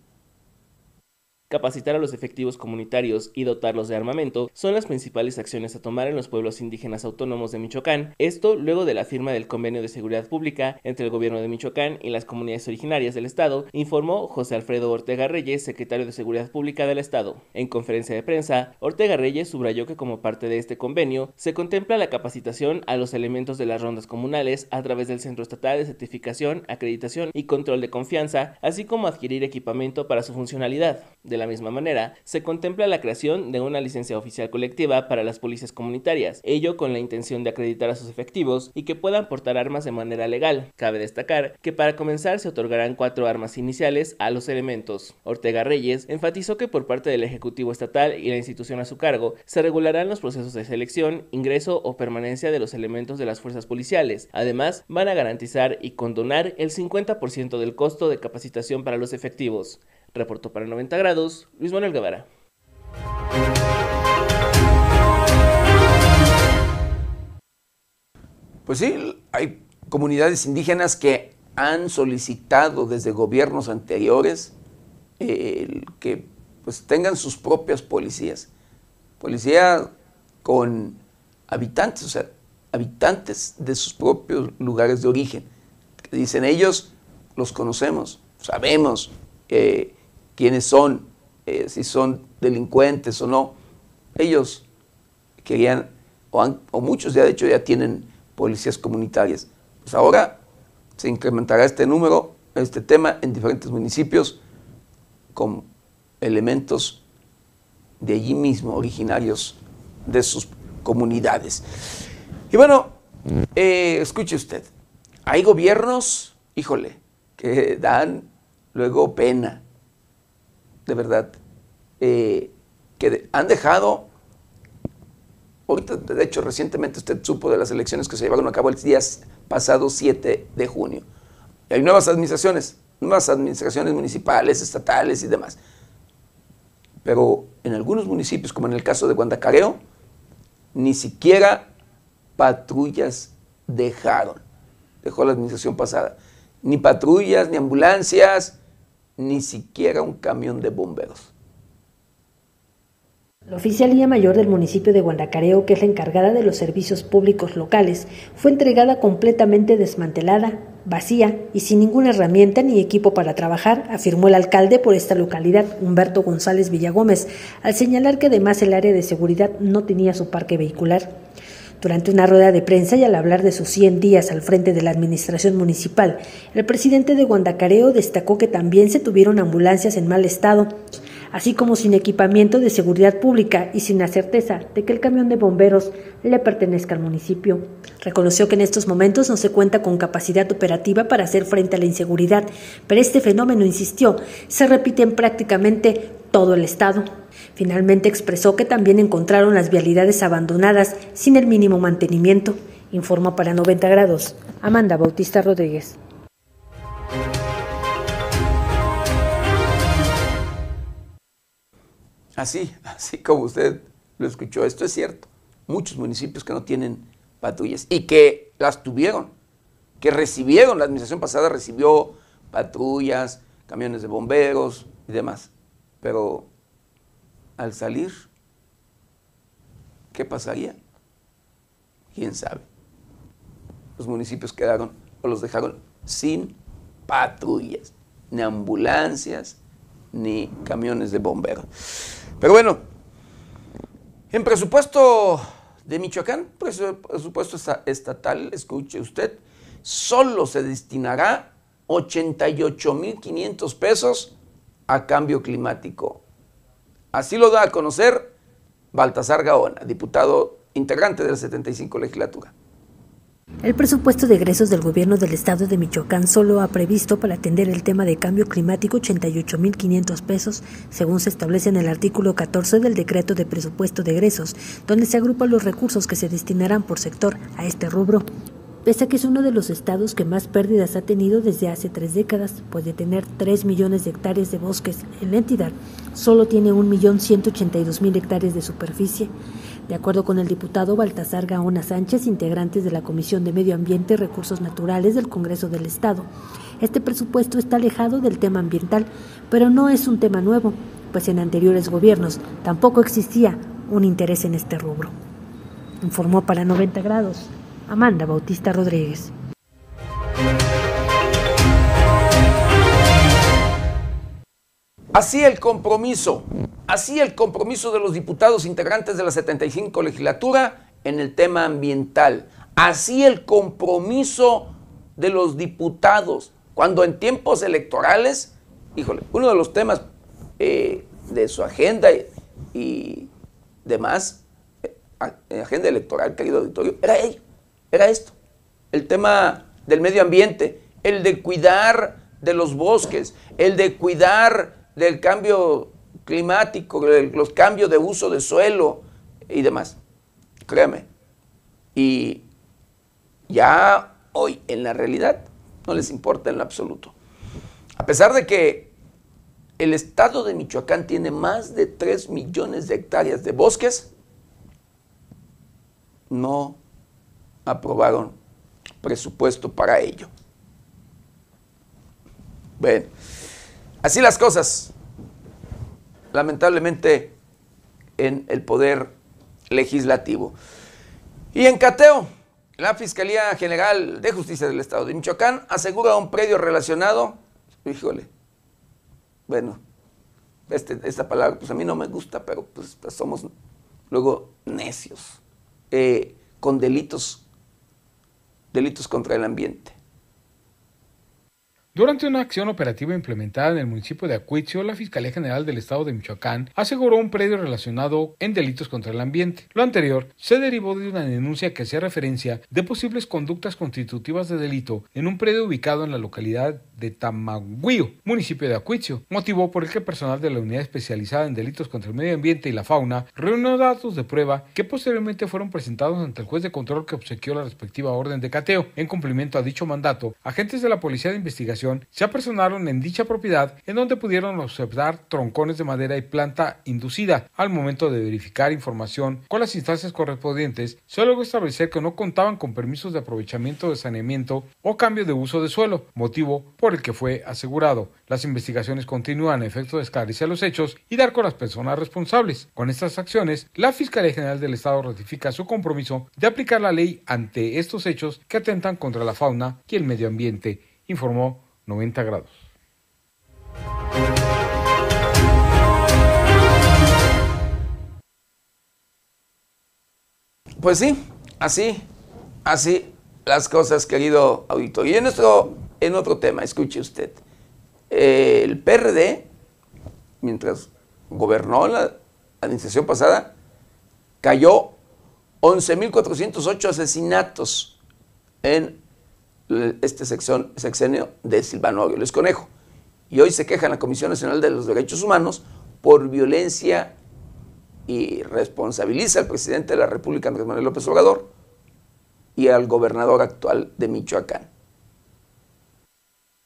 Capacitar a los efectivos comunitarios y dotarlos de armamento son las principales acciones a tomar en los pueblos indígenas autónomos de Michoacán, esto luego de la firma del convenio de seguridad pública entre el gobierno de Michoacán y las comunidades originarias del estado, informó José Alfredo Ortega Reyes, secretario de Seguridad Pública del estado. En conferencia de prensa, Ortega Reyes subrayó que como parte de este convenio se contempla la capacitación a los elementos de las rondas comunales a través del Centro Estatal de Certificación, Acreditación y Control de Confianza, así como adquirir equipamiento para su funcionalidad. La misma manera, se contempla la creación de una licencia oficial colectiva para las policías comunitarias, ello con la intención de acreditar a sus efectivos y que puedan portar armas de manera legal. Cabe destacar que para comenzar se otorgarán cuatro armas iniciales a los elementos. Ortega Reyes enfatizó que por parte del Ejecutivo Estatal y la institución a su cargo se regularán los procesos de selección, ingreso o permanencia de los elementos de las fuerzas policiales. Además, van a garantizar y condonar el 50% del costo de capacitación para los efectivos. Reportó para 90 grados Luis Manuel Guevara. Pues sí, hay comunidades indígenas que han solicitado desde gobiernos anteriores que pues, tengan sus propias policías. Policía con habitantes, o sea, habitantes de sus propios lugares de origen. dicen ellos, los conocemos, sabemos, eh, quiénes son, eh, si son delincuentes o no. Ellos querían, o, muchos ya de hecho ya tienen policías comunitarias. Pues ahora se incrementará este número, este tema en diferentes municipios con elementos de allí mismo, originarios de sus comunidades. Y bueno, eh, escuche usted, hay gobiernos, híjole, que dan luego pena de verdad, eh, que han dejado, ahorita, de hecho, recientemente usted supo de las elecciones que se llevaron a cabo el día pasado 7 de junio. Hay nuevas administraciones, nuevas administraciones municipales, estatales y demás. Pero en algunos municipios, como en el caso de Guandacareo, ni siquiera patrullas dejaron, dejó la administración pasada. Ni patrullas, ni ambulancias, ni siquiera un camión de bomberos. La oficialía mayor del municipio de Guandacareo, que es la encargada de los servicios públicos locales, fue entregada completamente desmantelada vacía y sin ninguna herramienta ni equipo para trabajar, afirmó el alcalde por esta localidad, Humberto González Villagómez, al señalar que además el área de seguridad no tenía su parque vehicular. Durante una rueda de prensa y al hablar de sus 100 días al frente de la administración municipal, el presidente de Guandacareo destacó que también se tuvieron ambulancias en mal estado, así como sin equipamiento de seguridad pública y sin la certeza de que el camión de bomberos le pertenezca al municipio. Reconoció que en estos momentos no se cuenta con capacidad operativa para hacer frente a la inseguridad, pero este fenómeno, insistió, se repite en prácticamente todo el estado. Finalmente expresó que también encontraron las vialidades abandonadas sin el mínimo mantenimiento. Informa para 90 grados Amanda Bautista Rodríguez. Así, así como usted lo escuchó, esto es cierto. Muchos municipios que no tienen patrullas y que las tuvieron, que recibieron, la administración pasada recibió patrullas, camiones de bomberos y demás. Pero al salir, ¿qué pasaría? ¿Quién sabe? Los municipios quedaron o los dejaron sin patrullas, ni ambulancias, ni camiones de bomberos. Pero bueno, en presupuesto de Michoacán, presupuesto estatal, escuche usted, solo se destinará 88.500 pesos a cambio climático. Así lo da a conocer Baltasar Gaona, diputado integrante de la 75 legislatura. El presupuesto de egresos del gobierno del estado de Michoacán solo ha previsto para atender el tema de cambio climático 88.500 pesos, según se establece en el artículo 14 del decreto de presupuesto de egresos, donde se agrupan los recursos que se destinarán por sector a este rubro. Pese a que es uno de los estados que más pérdidas ha tenido desde hace tres décadas, puede tener 3 millones de hectáreas de bosques en la entidad, solo tiene 1.182.000 hectáreas de superficie. De acuerdo con el diputado Baltasar Gaona Sánchez, integrantes de la Comisión de Medio Ambiente y Recursos Naturales del Congreso del Estado, este presupuesto está alejado del tema ambiental, pero no es un tema nuevo, pues en anteriores gobiernos tampoco existía un interés en este rubro. Informó para 90 grados Amanda Bautista Rodríguez. Así el compromiso, así el compromiso de los diputados integrantes de la 75 legislatura en el tema ambiental. Así el compromiso de los diputados cuando en tiempos electorales, híjole, uno de los temas eh, de su agenda y, demás, eh, agenda electoral, querido auditorio, era ello, era esto, el tema del medio ambiente, el de cuidar de los bosques, el de cuidar del cambio climático, los cambios de uso de suelo y demás. Créame. Y ya hoy, en la realidad, no les importa en lo absoluto. A pesar de que el estado de Michoacán tiene más de 3 millones de hectáreas de bosques, no aprobaron presupuesto para ello. Bueno. Así las cosas, lamentablemente, en el poder legislativo. Y en Cateo, la Fiscalía General de Justicia del Estado de Michoacán asegura un predio relacionado, híjole, bueno, este, esta palabra pues a mí no me gusta, pero pues, somos luego necios, eh, con delitos, delitos contra el ambiente. Durante una acción operativa implementada en el municipio de Acuitzio, la Fiscalía General del Estado de Michoacán aseguró un predio relacionado en delitos contra el ambiente. Lo anterior se derivó de una denuncia que hacía referencia de posibles conductas constitutivas de delito en un predio ubicado en la localidad de Tamagüío, municipio de Acuitzio, motivo por el que personal de la unidad especializada en delitos contra el medio ambiente y la fauna reunió datos de prueba que posteriormente fueron presentados ante el juez de control que obsequió la respectiva orden de cateo. En cumplimiento a dicho mandato, agentes de la Policía de Investigación se apersonaron en dicha propiedad en donde pudieron observar troncones de madera y planta inducida. Al momento de verificar información con las instancias correspondientes, se logró establecer que no contaban con permisos de aprovechamiento de saneamiento o cambio de uso de suelo, motivo por por el que fue asegurado. Las investigaciones continúan a efecto de esclarecer los hechos y dar con las personas responsables. Con estas acciones, la Fiscalía General del Estado ratifica su compromiso de aplicar la ley ante estos hechos que atentan contra la fauna y el medio ambiente, informó 90 grados. Pues sí, así, así las cosas, querido auditor. Y en, nuestro, en otro tema, escuche usted, el PRD, mientras gobernó la administración pasada, cayó 11.408 asesinatos en este sexenio de Silvano Aureoles Conejo. Y hoy se queja en la Comisión Nacional de los Derechos Humanos por violencia y responsabiliza al presidente de la República, Andrés Manuel López Obrador, y al gobernador actual de Michoacán.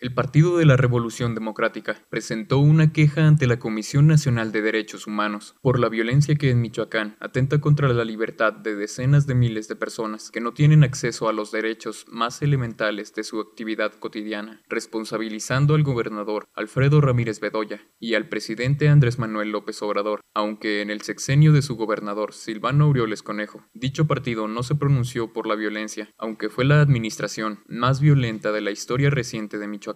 El Partido de la Revolución Democrática presentó una queja ante la Comisión Nacional de Derechos Humanos por la violencia que en Michoacán atenta contra la libertad de decenas de miles de personas que no tienen acceso a los derechos más elementales de su actividad cotidiana, responsabilizando al gobernador Alfredo Ramírez Bedoya y al presidente Andrés Manuel López Obrador, aunque en el sexenio de su gobernador Silvano Aureoles Conejo, dicho partido no se pronunció por la violencia, aunque fue la administración más violenta de la historia reciente de Michoacán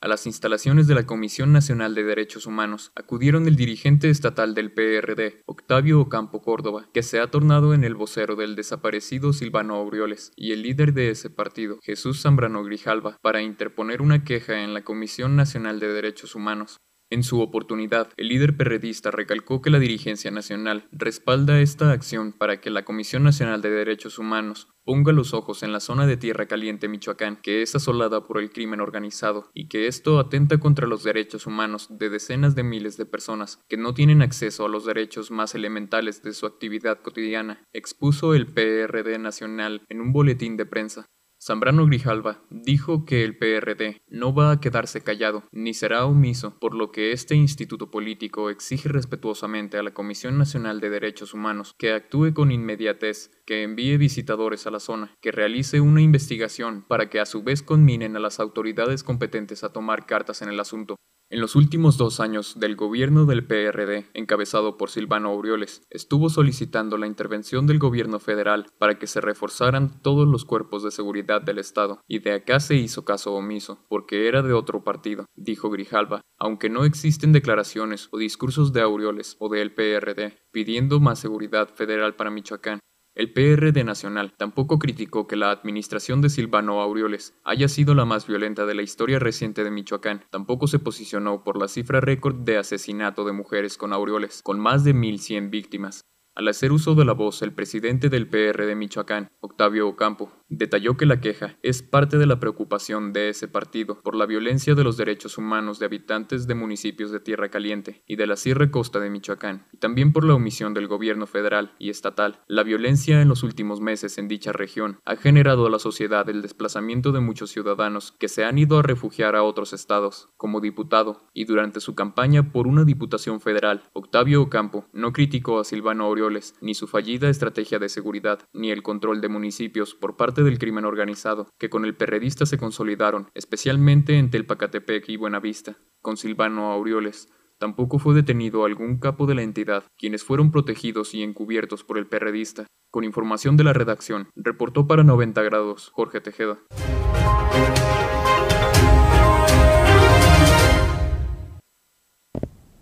a las instalaciones de la Comisión Nacional de Derechos Humanos acudieron el dirigente estatal del PRD, Octavio Ocampo Córdoba, que se ha tornado en el vocero del desaparecido Silvano Aureoles, y el líder de ese partido, Jesús Zambrano Grijalva, para interponer una queja en la Comisión Nacional de Derechos Humanos. En su oportunidad, el líder perredista recalcó que la dirigencia nacional respalda esta acción para que la Comisión Nacional de Derechos Humanos ponga los ojos en la zona de Tierra Caliente, Michoacán, que es asolada por el crimen organizado y que esto atenta contra los derechos humanos de decenas de miles de personas que no tienen acceso a los derechos más elementales de su actividad cotidiana, expuso el PRD Nacional en un boletín de prensa. Zambrano Grijalva dijo que el PRD no va a quedarse callado ni será omiso, por lo que este instituto político exige respetuosamente a la Comisión Nacional de Derechos Humanos que actúe con inmediatez, que envíe visitadores a la zona, que realice una investigación para que a su vez conminen a las autoridades competentes a tomar cartas en el asunto, en los últimos dos años del gobierno del PRD, encabezado por Silvano Aureoles, estuvo solicitando la intervención del gobierno federal para que se reforzaran todos los cuerpos de seguridad del Estado, y de acá se hizo caso omiso, porque era de otro partido, dijo Grijalva, aunque no existen declaraciones o discursos de Aureoles o del PRD pidiendo más seguridad federal para Michoacán. El PRD Nacional tampoco criticó que la administración de Silvano Aureoles haya sido la más violenta de la historia reciente de Michoacán. Tampoco se posicionó por la cifra récord de asesinato de mujeres con Aureoles, con más de 1.100 víctimas. Al hacer uso de la voz, el presidente del PR de Michoacán, Octavio Ocampo, detalló que la queja es parte de la preocupación de ese partido por la violencia de los derechos humanos de habitantes de municipios de Tierra Caliente y de la Sierra Costa de Michoacán, y también por la omisión del gobierno federal y estatal. La violencia en los últimos meses en dicha región ha generado a la sociedad el desplazamiento de muchos ciudadanos que se han ido a refugiar a otros estados. Como diputado, y durante su campaña por una diputación federal, Octavio Ocampo no criticó a Silvano Ni su fallida estrategia de seguridad, ni el control de municipios por parte del crimen organizado, que con el perredista se consolidaron, especialmente en Telpacatepec y Buenavista, con Silvano Aureoles. Tampoco fue detenido algún capo de la entidad, quienes fueron protegidos y encubiertos por el perredista. Con información de la redacción, reportó para 90 grados Jorge Tejeda.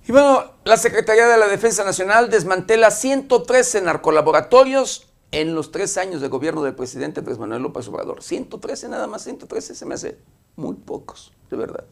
Y bueno, la Secretaría de la Defensa Nacional desmantela 113 narcolaboratorios en los tres años de gobierno del presidente Andrés Manuel López Obrador. 113 nada más, 113 se me hace muy pocos, de verdad.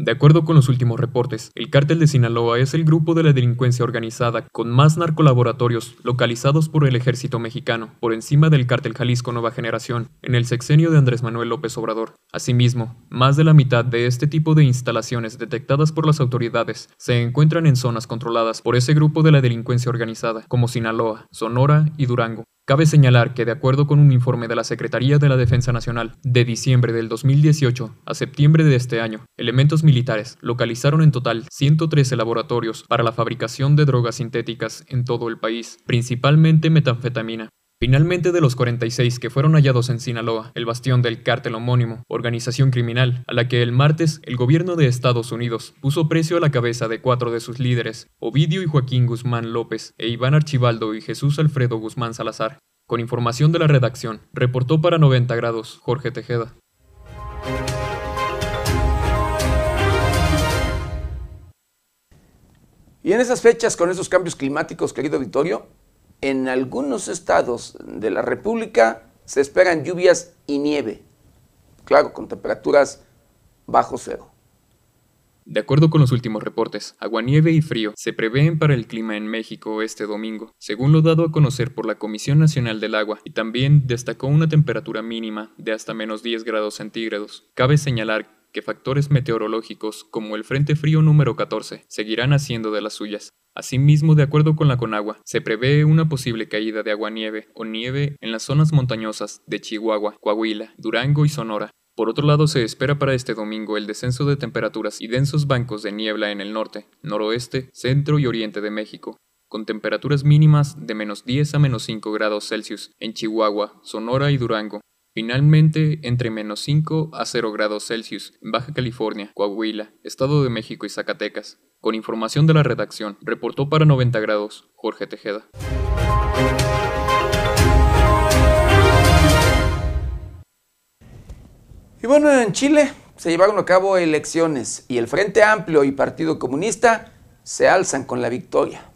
De acuerdo con los últimos reportes, el cártel de Sinaloa es el grupo de la delincuencia organizada con más narcolaboratorios localizados por el ejército mexicano, por encima del cártel Jalisco Nueva Generación, en el sexenio de Andrés Manuel López Obrador. Asimismo, más de la mitad de este tipo de instalaciones detectadas por las autoridades se encuentran en zonas controladas por ese grupo de la delincuencia organizada, como Sinaloa, Sonora y Durango. Cabe señalar que de acuerdo con un informe de la Secretaría de la Defensa Nacional de diciembre del 2018 a septiembre de este año, elementos militares localizaron en total 113 laboratorios para la fabricación de drogas sintéticas en todo el país, principalmente metanfetamina. Finalmente, de los 46 que fueron hallados en Sinaloa, el bastión del cártel homónimo, organización criminal, a la que el martes el gobierno de Estados Unidos puso precio a la cabeza de cuatro de sus líderes, Ovidio y Joaquín Guzmán López, e Iván Archibaldo y Jesús Alfredo Guzmán Salazar. Con información de la redacción, reportó para 90 grados Jorge Tejeda. Y en esas fechas, con esos cambios climáticos, querido Vittorio, en algunos estados de la República se esperan lluvias y nieve, claro, con temperaturas bajo cero. De acuerdo con los últimos reportes, aguanieve y frío se prevén para el clima en México este domingo, según lo dado a conocer por la Comisión Nacional del Agua, y también destacó una temperatura mínima de hasta menos 10 grados centígrados. Cabe señalar que factores meteorológicos como el Frente Frío número 14 seguirán haciendo de las suyas. Asimismo, de acuerdo con la Conagua, se prevé una posible caída de aguanieve o nieve en las zonas montañosas de Chihuahua, Coahuila, Durango y Sonora. Por otro lado, se espera para este domingo el descenso de temperaturas y densos bancos de niebla en el norte, noroeste, centro y oriente de México, con temperaturas mínimas de menos 10 a menos 5 grados Celsius en Chihuahua, Sonora y Durango, Finalmente, entre menos 5 a 0 grados Celsius en Baja California, Coahuila, Estado de México y Zacatecas. Con información de la redacción, reportó para 90 grados Jorge Tejeda. Y bueno, en Chile se llevaron a cabo elecciones y el Frente Amplio y Partido Comunista se alzan con la victoria.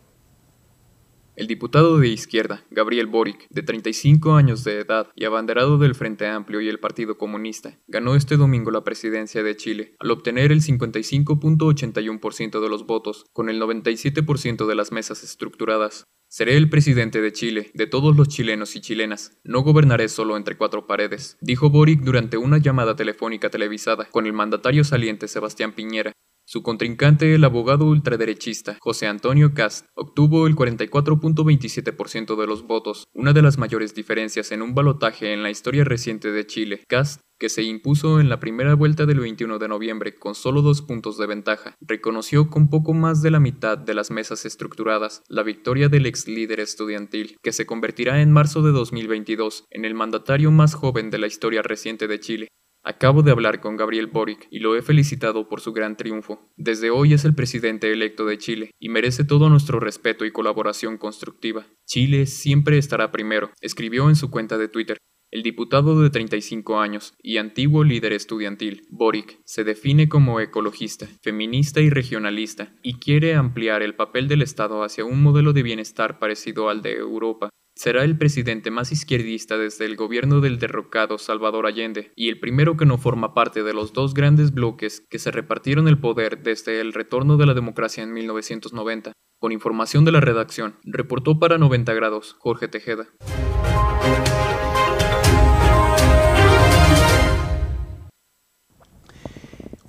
El diputado de izquierda, Gabriel Boric, de 35 años de edad y abanderado del Frente Amplio y el Partido Comunista, ganó este domingo la presidencia de Chile al obtener el 55.81% de los votos, con el 97% de las mesas estructuradas. Seré el presidente de Chile, de todos los chilenos y chilenas. No gobernaré solo entre cuatro paredes, dijo Boric durante una llamada telefónica televisada con el mandatario saliente Sebastián Piñera, su contrincante, el abogado ultraderechista José Antonio Cast, obtuvo el 44.27% de los votos, una de las mayores diferencias en un balotaje en la historia reciente de Chile. Cast que se impuso en la primera vuelta del 21 de noviembre con solo dos puntos de ventaja, reconoció con poco más de la mitad de las mesas estructuradas la victoria del ex líder estudiantil, que se convertirá en marzo de 2022 en el mandatario más joven de la historia reciente de Chile. Acabo de hablar con Gabriel Boric y lo he felicitado por su gran triunfo. Desde hoy es el presidente electo de Chile y merece todo nuestro respeto y colaboración constructiva. Chile siempre estará primero, escribió en su cuenta de Twitter. El diputado de 35 años y antiguo líder estudiantil, Boric, se define como ecologista, feminista y regionalista, y quiere ampliar el papel del Estado hacia un modelo de bienestar parecido al de Europa, Será el presidente más izquierdista desde el gobierno del derrocado Salvador Allende y el primero que no forma parte de los dos grandes bloques que se repartieron el poder desde el retorno de la democracia en 1990. Con información de la redacción, reportó para 90 grados Jorge Tejeda.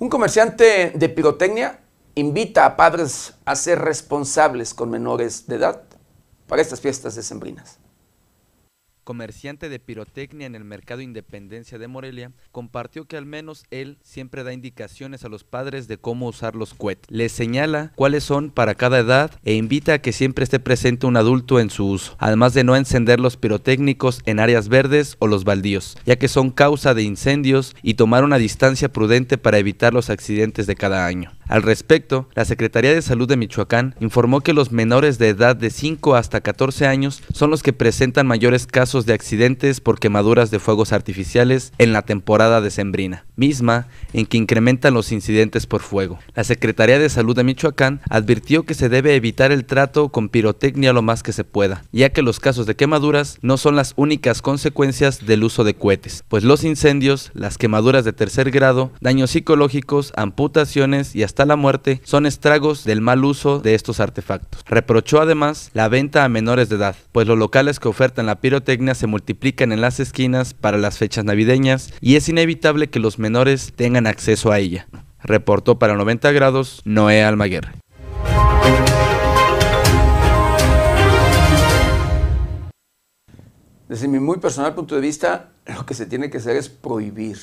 Un comerciante de pirotecnia invita a padres a ser responsables con menores de edad para estas fiestas decembrinas comerciante de pirotecnia en el mercado Independencia de Morelia, compartió que al menos él siempre da indicaciones a los padres de cómo usar los cohetes. Les señala cuáles son para cada edad e invita a que siempre esté presente un adulto en su uso, además de no encender los pirotécnicos en áreas verdes o los baldíos, ya que son causa de incendios y tomar una distancia prudente para evitar los accidentes de cada año. Al respecto, la Secretaría de Salud de Michoacán informó que los menores de edad de 5 hasta 14 años son los que presentan mayores casos de accidentes por quemaduras de fuegos artificiales en la temporada decembrina, misma en que incrementan los incidentes por fuego. La Secretaría de Salud de Michoacán advirtió que se debe evitar el trato con pirotecnia lo más que se pueda, ya que los casos de quemaduras no son las únicas consecuencias del uso de cohetes, pues los incendios, las quemaduras de tercer grado, daños psicológicos, amputaciones y hasta la muerte son estragos del mal uso de estos artefactos. Reprochó además la venta a menores de edad, pues los locales que ofertan la pirotecnia se multiplican en las esquinas para las fechas navideñas y es inevitable que los menores tengan acceso a ella. Reportó para 90 grados Noé Almaguer. Desde mi muy personal punto de vista, lo que se tiene que hacer es prohibir,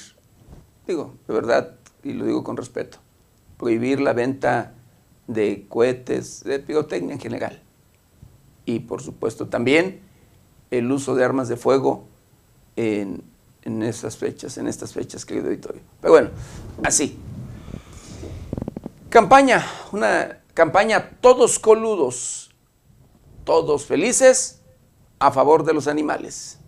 digo, de verdad, y lo digo con respeto, prohibir la venta de cohetes, de pirotecnia en general. Y por supuesto también el uso de armas de fuego en, en fechas, en estas fechas, querido auditorio. Pero bueno, así. Campaña, una campaña todos coludos, todos felices a favor de los animales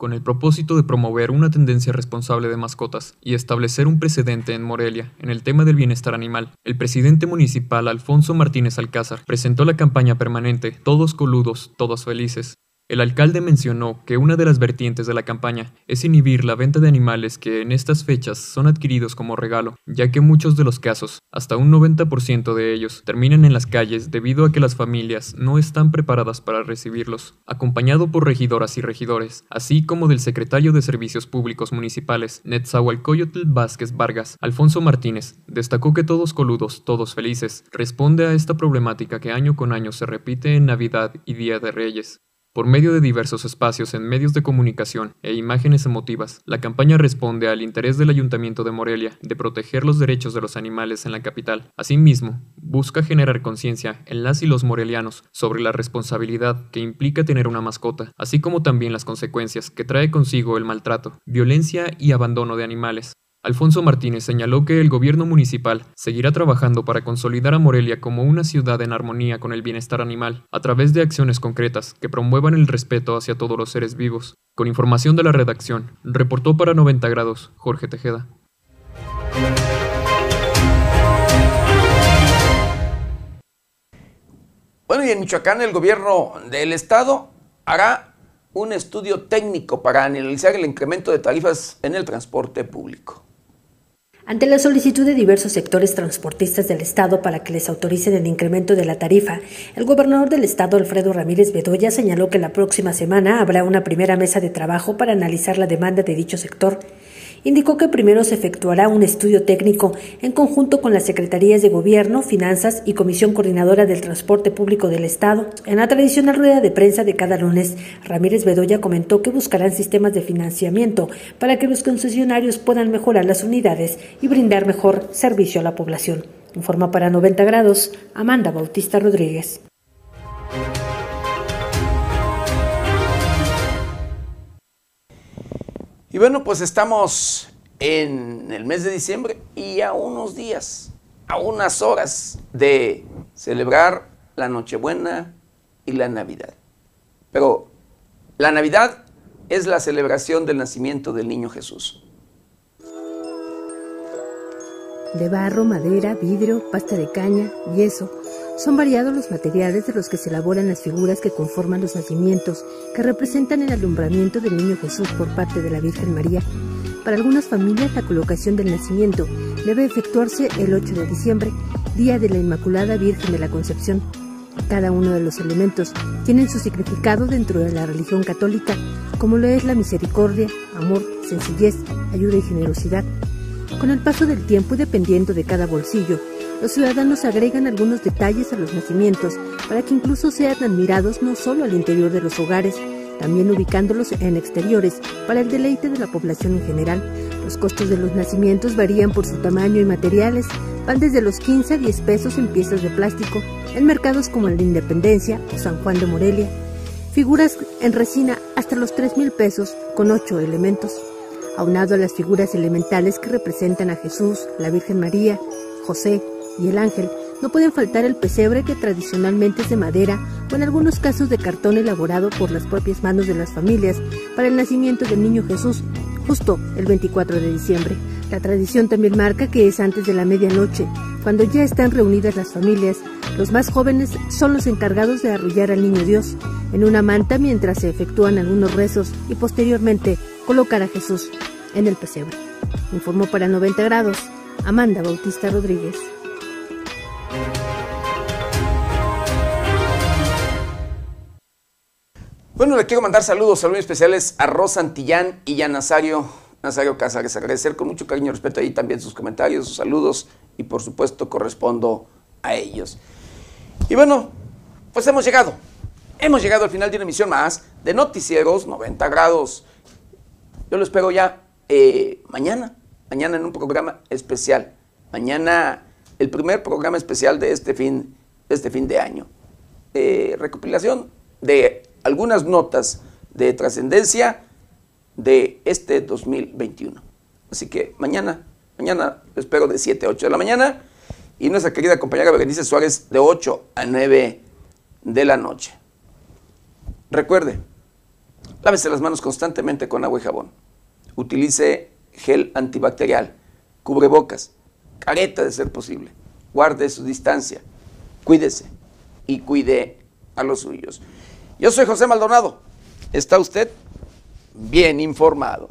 con el propósito de promover una tendencia responsable de mascotas y establecer un precedente en Morelia en el tema del bienestar animal, el presidente municipal Alfonso Martínez Alcázar presentó la campaña permanente Todos coludos, todos felices, el alcalde mencionó que una de las vertientes de la campaña es inhibir la venta de animales que en estas fechas son adquiridos como regalo, ya que muchos de los casos, hasta un 90% de ellos, terminan en las calles debido a que las familias no están preparadas para recibirlos. Acompañado por regidoras y regidores, así como del secretario de Servicios Públicos Municipales, Netzahualcoyotl Vázquez Vargas, Alfonso Martínez, destacó que todos coludos, todos felices, responde a esta problemática que año con año se repite en Navidad y Día de Reyes. Por medio de diversos espacios en medios de comunicación e imágenes emotivas, la campaña responde al interés del Ayuntamiento de Morelia de proteger los derechos de los animales en la capital. Asimismo, busca generar conciencia en las y los morelianos sobre la responsabilidad que implica tener una mascota, así como también las consecuencias que trae consigo el maltrato, violencia y abandono de animales. Alfonso Martínez señaló que el gobierno municipal seguirá trabajando para consolidar a Morelia como una ciudad en armonía con el bienestar animal, a través de acciones concretas que promuevan el respeto hacia todos los seres vivos. Con información de la redacción, reportó para 90 grados Jorge Tejeda. Bueno, y en Michoacán el gobierno del estado hará un estudio técnico para analizar el incremento de tarifas en el transporte público. Ante la solicitud de diversos sectores transportistas del Estado para que les autoricen el incremento de la tarifa, el gobernador del Estado, Alfredo Ramírez Bedoya, señaló que la próxima semana habrá una primera mesa de trabajo para analizar la demanda de dicho sector indicó que primero se efectuará un estudio técnico en conjunto con las Secretarías de Gobierno, Finanzas y Comisión Coordinadora del Transporte Público del Estado. En la tradicional rueda de prensa de cada lunes, Ramírez Bedoya comentó que buscarán sistemas de financiamiento para que los concesionarios puedan mejorar las unidades y brindar mejor servicio a la población. Informa para 90 grados Amanda Bautista Rodríguez. Y bueno, pues estamos en el mes de diciembre y a unos días, a unas horas de celebrar la Nochebuena y la Navidad. Pero la Navidad es la celebración del nacimiento del niño Jesús. De barro, madera, vidrio, pasta de caña, yeso, son variados los materiales de los que se elaboran las figuras que conforman los nacimientos, que representan el alumbramiento del Niño Jesús por parte de la Virgen María. Para algunas familias, la colocación del nacimiento debe efectuarse el 8 de diciembre, día de la Inmaculada Virgen de la Concepción. Cada uno de los elementos tienen su significado dentro de la religión católica, como lo es la misericordia, amor, sencillez, ayuda y generosidad. Con el paso del tiempo y dependiendo de cada bolsillo, los ciudadanos agregan algunos detalles a los nacimientos para que incluso sean admirados no solo al interior de los hogares, también ubicándolos en exteriores para el deleite de la población en general. Los costos de los nacimientos varían por su tamaño y materiales, van desde los 15 a 10 pesos en piezas de plástico, en mercados como el de Independencia o San Juan de Morelia. Figuras en resina hasta los 3 mil pesos con 8 elementos. Aunado a las figuras elementales que representan a Jesús, la Virgen María, José, y el ángel, no pueden faltar el pesebre que tradicionalmente es de madera o en algunos casos de cartón elaborado por las propias manos de las familias para el nacimiento del niño Jesús, justo el 24 de diciembre. La tradición también marca que es antes de la medianoche, cuando ya están reunidas las familias. Los más jóvenes son los encargados de arrullar al niño Dios en una manta mientras se efectúan algunos rezos y posteriormente colocar a Jesús en el pesebre. Informó para 90 grados Amanda Bautista Rodríguez. Bueno, le quiero mandar saludos, saludos especiales a Rosa Antillán y a Nazario, Nazario Casares. Agradecer con mucho cariño y respeto ahí también sus comentarios, sus saludos y por supuesto correspondo a ellos. Y bueno, pues hemos llegado. Hemos llegado al final de una emisión más de Noticieros 90 grados. Yo lo espero ya eh, mañana, mañana en un programa especial. Mañana el primer programa especial de este fin, de, este fin de año. Eh, recopilación de algunas notas de trascendencia de este 2021. Así que mañana, mañana espero de 7 a 8 de la mañana y nuestra querida compañera Berenice Suárez de 8 a 9 de la noche. Recuerde, lávese las manos constantemente con agua y jabón. Utilice gel antibacterial, cubrebocas, careta de ser posible. Guarde su distancia, cuídese y cuide a los suyos. Yo soy José Maldonado. ¿Está usted bien informado?